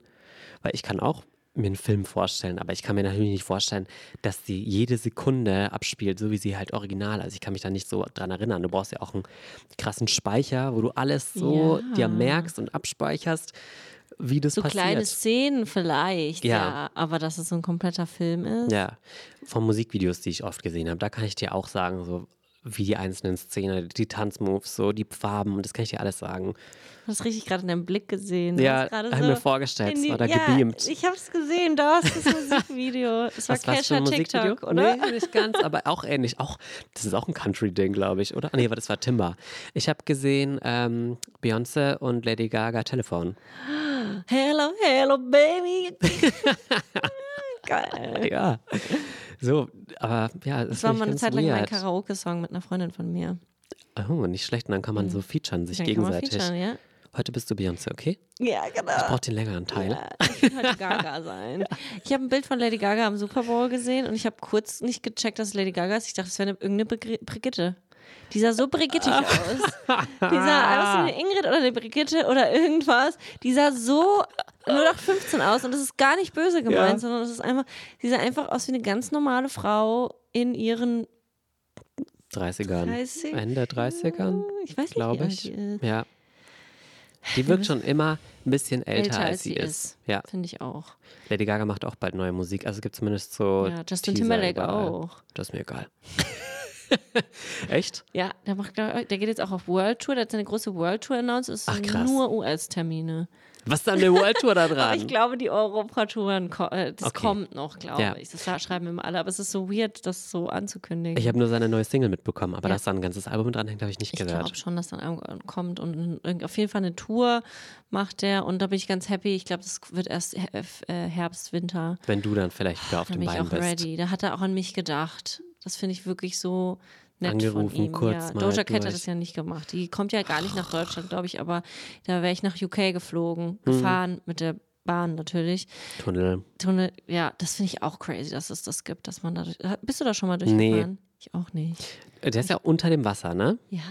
weil ich kann auch mir einen Film vorstellen, aber ich kann mir natürlich nicht vorstellen, dass die jede Sekunde abspielt, so wie sie halt original. Also ich kann mich da nicht so dran erinnern. Du brauchst ja auch einen krassen Speicher, wo du alles so Ja. dir merkst und abspeicherst, wie das So passiert. kleine Szenen vielleicht, Ja. ja. Aber dass es so ein kompletter Film ist. Ja, von Musikvideos, die ich oft gesehen habe, da kann ich dir auch sagen, so wie die einzelnen Szenen, die Tanzmoves, so die Farben, das kann ich dir alles sagen. Du hast richtig gerade in deinem Blick gesehen. Du Ja, hast gerade hab so mir vorgestellt, die- war da ja, gebeamt. Ich habe es gesehen, da ist das Musikvideo. Es war Musikvideo? TikTok, oder? Nee, nicht ganz, aber auch ähnlich. Auch, das ist auch ein Country-Ding, glaube ich, oder? Ah, Nee, aber das war Timber. Ich habe gesehen ähm, Beyoncé und Lady Gaga Telefon. Hello, hello, baby. Geil. Ja. So, aber ja, das, Das war mal eine Zeit lang mein weird. Karaoke-Song mit einer Freundin von mir. Oh, nicht schlecht. Und dann kann man so featuren, sich Dann kann man gegenseitig. featuren, ja? Heute bist du Beyoncé, okay? Ja, genau. Ich brauche den längeren Teil. Ja, ich heute Gaga sein. Ich habe ein Bild von Lady Gaga am Super Bowl gesehen und ich habe kurz nicht gecheckt, dass es Lady Gaga ist. Ich dachte, es wäre eine, irgendeine Begr- Brigitte. Die sah so brigittig aus. Die sah aus wie eine Ingrid oder eine Brigitte oder irgendwas. Die sah so 0815 aus und das ist gar nicht böse gemeint, Ja. sondern das ist einfach, sie sah einfach aus wie eine ganz normale Frau in ihren 30ern. 30? Ende 30ern, Ich weiß nicht, glaube ich. Ja. Die wirkt schon immer ein bisschen älter, als sie ist. Ja. Finde ich auch. Lady Gaga macht auch bald neue Musik. Also es gibt zumindest so. Ja, Justin Teaser Timberlake überall. auch. Das ist mir egal. Echt? Ja, der macht, der geht jetzt auch auf World Tour. Der hat seine große World Tour announced. Es Ach, sind krass. nur US-Termine. Was ist an der World Tour da dran? ich glaube, die Europatouren, äh, das Okay. kommt noch, glaube Ja. ich. Das schreiben immer alle. Aber es ist so weird, das so anzukündigen. Ich habe nur seine neue Single mitbekommen, aber Ja. dass da ein ganzes Album dran hängt, habe ich nicht Ich gehört. glaube schon, dass dann irgendwann kommt und auf jeden Fall eine Tour macht der und da bin ich ganz happy. Ich glaube, das wird erst äh, Herbst, Winter. Wenn du dann vielleicht wieder auf Da dem bin ich Bein auch bist. ready. Da hat er auch an mich gedacht. Das finde ich wirklich so nett Angerufen, von ihm. kurz ja. mal Doja Cat hat das ja nicht gemacht. Die kommt ja gar nicht nach Deutschland, glaube ich, aber da wäre ich nach UK geflogen, Hm. gefahren mit der Bahn natürlich. Tunnel. Tunnel, ja, das finde ich auch crazy, dass es das gibt, dass man da durch, bist du da schon mal Nee. durchgefahren? Ich auch nicht. Äh, Der ist ja unter dem Wasser, ne? Ja.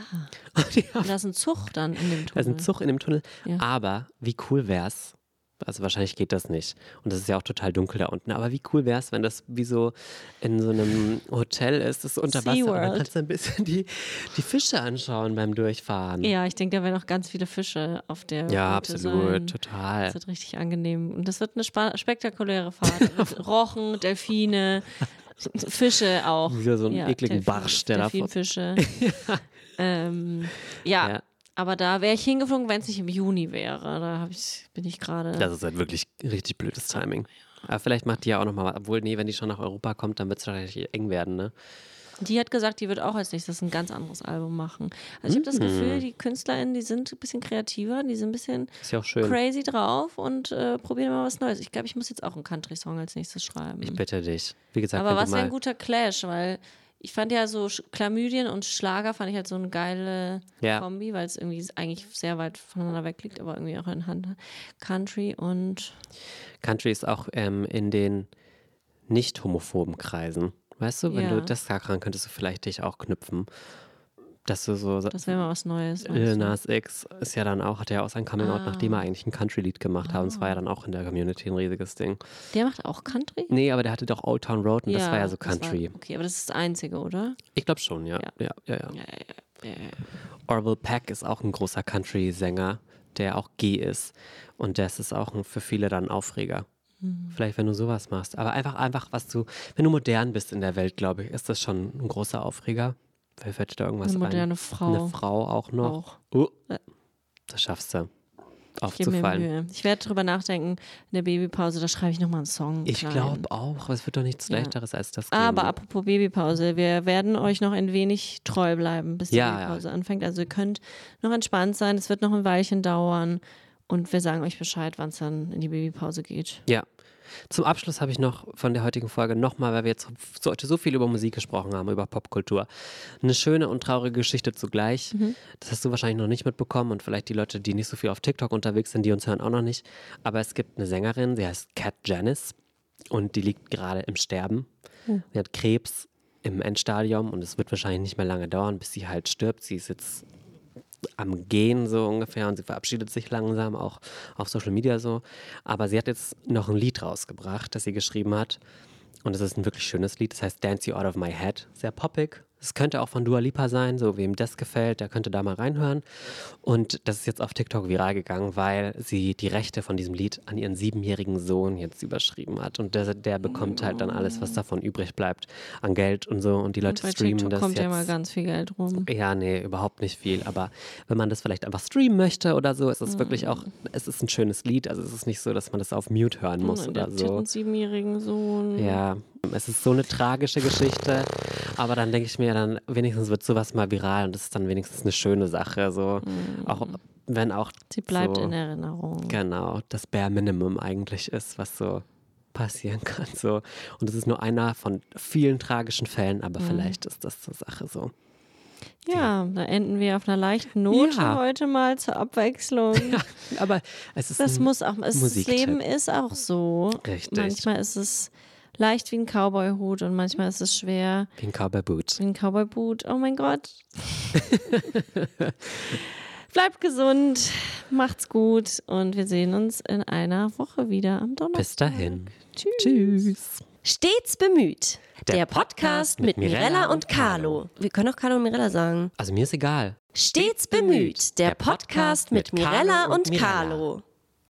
ja. Und da ist ein Zug dann in dem Tunnel. Da ist ein Zug in dem Tunnel. Ja. Aber wie cool wär's? Also wahrscheinlich geht das nicht. Und das ist ja auch total dunkel da unten. Aber wie cool wär's, wenn das wie so in so einem Hotel ist, das ist unter Wasser. Und dann kannst du ein bisschen die, die Fische anschauen beim Durchfahren. Ja, ich denke, da werden auch ganz viele Fische auf der Ja, Route absolut, sein. total. Das wird richtig angenehm. Und das wird eine spektakuläre Fahrt. Rochen, Delfine, Fische auch. Wieder so einen ekligen Barsch, der da Delfinfische. ähm, ja, Ja. Aber da wäre ich hingeflogen, wenn es nicht im Juni wäre. Da ich, bin ich gerade. Das ist halt wirklich richtig blödes Timing. Aber vielleicht macht die ja auch nochmal was. Obwohl, nee, wenn die schon nach Europa kommt, dann wird es wahrscheinlich eng werden, ne? Die hat gesagt, die wird auch als nächstes ein ganz anderes Album machen. Also ich habe das Mhm. Gefühl, die KünstlerInnen, die sind ein bisschen kreativer, die sind ein bisschen ja crazy drauf und äh, probieren mal was Neues. Ich glaube, ich muss jetzt auch einen Country-Song als nächstes schreiben. Ich bitte dich. Wie gesagt, Aber was wäre ein guter Clash, weil ich fand ja so Chlamydien und Schlager fand ich halt so eine geile Ja. Kombi, weil es irgendwie eigentlich sehr weit voneinander weg liegt, aber irgendwie auch in Hand. Country und Country ist auch ähm, in den nicht homophoben Kreisen. Weißt du, wenn Ja. du das daran könntest du vielleicht dich auch knüpfen. Dass du so. das wäre mal was Neues. Lil? Nas X ist ja dann auch, hat ja auch sein Coming Out, Ah. nachdem er eigentlich ein Country-Lied gemacht hat. Und es war ja dann auch in der Community ein riesiges Ding. Der macht auch Country? Nee, aber der hatte doch Old Town Road und das war ja so das war- Country. okay, aber das ist das Einzige, oder? Ich glaube schon, ja. Ja. Ja, ja, ja. Ja, ja, ja. Orville Peck ist auch ein großer Country-Sänger, der auch G ist. Und das ist auch ein, für viele dann ein Aufreger. Vielleicht, wenn du sowas machst. Aber einfach, einfach, was du, wenn du modern bist in der Welt, glaube ich, ist das schon ein großer Aufreger. Wer fällt da irgendwas Eine moderne ein? Frau. Eine Frau auch noch. Auch. Oh, das schaffst du. Ich Aufzufallen. Mühe. Ich werde drüber nachdenken, in der Babypause, da schreibe ich nochmal einen Song. Ich glaube auch, aber es wird doch nichts Ja. Leichteres als das geben. Aber apropos Babypause, wir werden euch noch ein wenig treu bleiben, bis die Ja, Babypause anfängt. Also ihr könnt noch entspannt sein, es wird noch ein Weilchen dauern und wir sagen euch Bescheid, wann es dann in die Babypause geht. Ja. Zum Abschluss habe ich noch von der heutigen Folge nochmal, weil wir jetzt heute so viel über Musik gesprochen haben, über Popkultur, eine schöne und traurige Geschichte zugleich. Das hast du wahrscheinlich noch nicht mitbekommen und vielleicht die Leute, die nicht so viel auf TikTok unterwegs sind, die uns hören, auch noch nicht. Aber es gibt eine Sängerin, sie heißt Kat Janice und die liegt gerade im Sterben. Sie hat Krebs im Endstadium und es wird wahrscheinlich nicht mehr lange dauern, bis sie halt stirbt. Sie ist jetzt am Gehen so ungefähr und sie verabschiedet sich langsam auch auf Social Media so. Aber sie hat jetzt noch ein Lied rausgebracht, das sie geschrieben hat. Und es ist ein wirklich schönes Lied. Das heißt Dance You Out of My Head. Sehr poppig. Es könnte auch von Dua Lipa sein, so wem das gefällt, der könnte da mal reinhören. Und das ist jetzt auf TikTok viral gegangen, weil sie die Rechte von diesem Lied an ihren siebenjährigen Sohn jetzt überschrieben hat. Und der, der bekommt halt dann alles, was davon übrig bleibt, an Geld und so. Und die Leute Bei streamen TikTok das kommt jetzt. ja mal ganz viel Geld rum. Ja, nee, überhaupt nicht viel. Aber wenn man das vielleicht einfach streamen möchte oder so, ist es wirklich auch, es ist ein schönes Lied. Also es ist nicht so, dass man das auf Mute hören muss Und der oder so. siebenjährigen Sohn. Ja, es ist so eine tragische Geschichte. Aber dann denke ich mir, dann wenigstens wird sowas mal viral und das ist dann wenigstens eine schöne Sache. So, auch wenn auch Sie bleibt so, in Erinnerung. Genau, das Bare Minimum eigentlich ist, was so passieren kann. So. Und es ist nur einer von vielen tragischen Fällen, aber Mhm. vielleicht ist das zur Sache so. Ja, da enden wir auf einer leichten Note Ja. heute mal zur Abwechslung. Aber es ist Das muss auch, es, das. Leben ist auch so. Richtig. Manchmal ist es leicht wie ein Cowboy-Hut und manchmal ist es schwer wie ein Cowboy Boot. wie ein Cowboy-Boot. Oh mein Gott. Bleibt gesund, macht's gut und wir sehen uns in einer Woche wieder am Donnerstag. Bis dahin. Tschüss. Tschüss. Stets bemüht. Der Der, Podcast Podcast mit mit Mirella Mirella und und Carlo. Wir können auch Carlo und Mirella sagen. Also mir ist egal. Stets bemüht. Der Podcast mit Mirella und Carlo.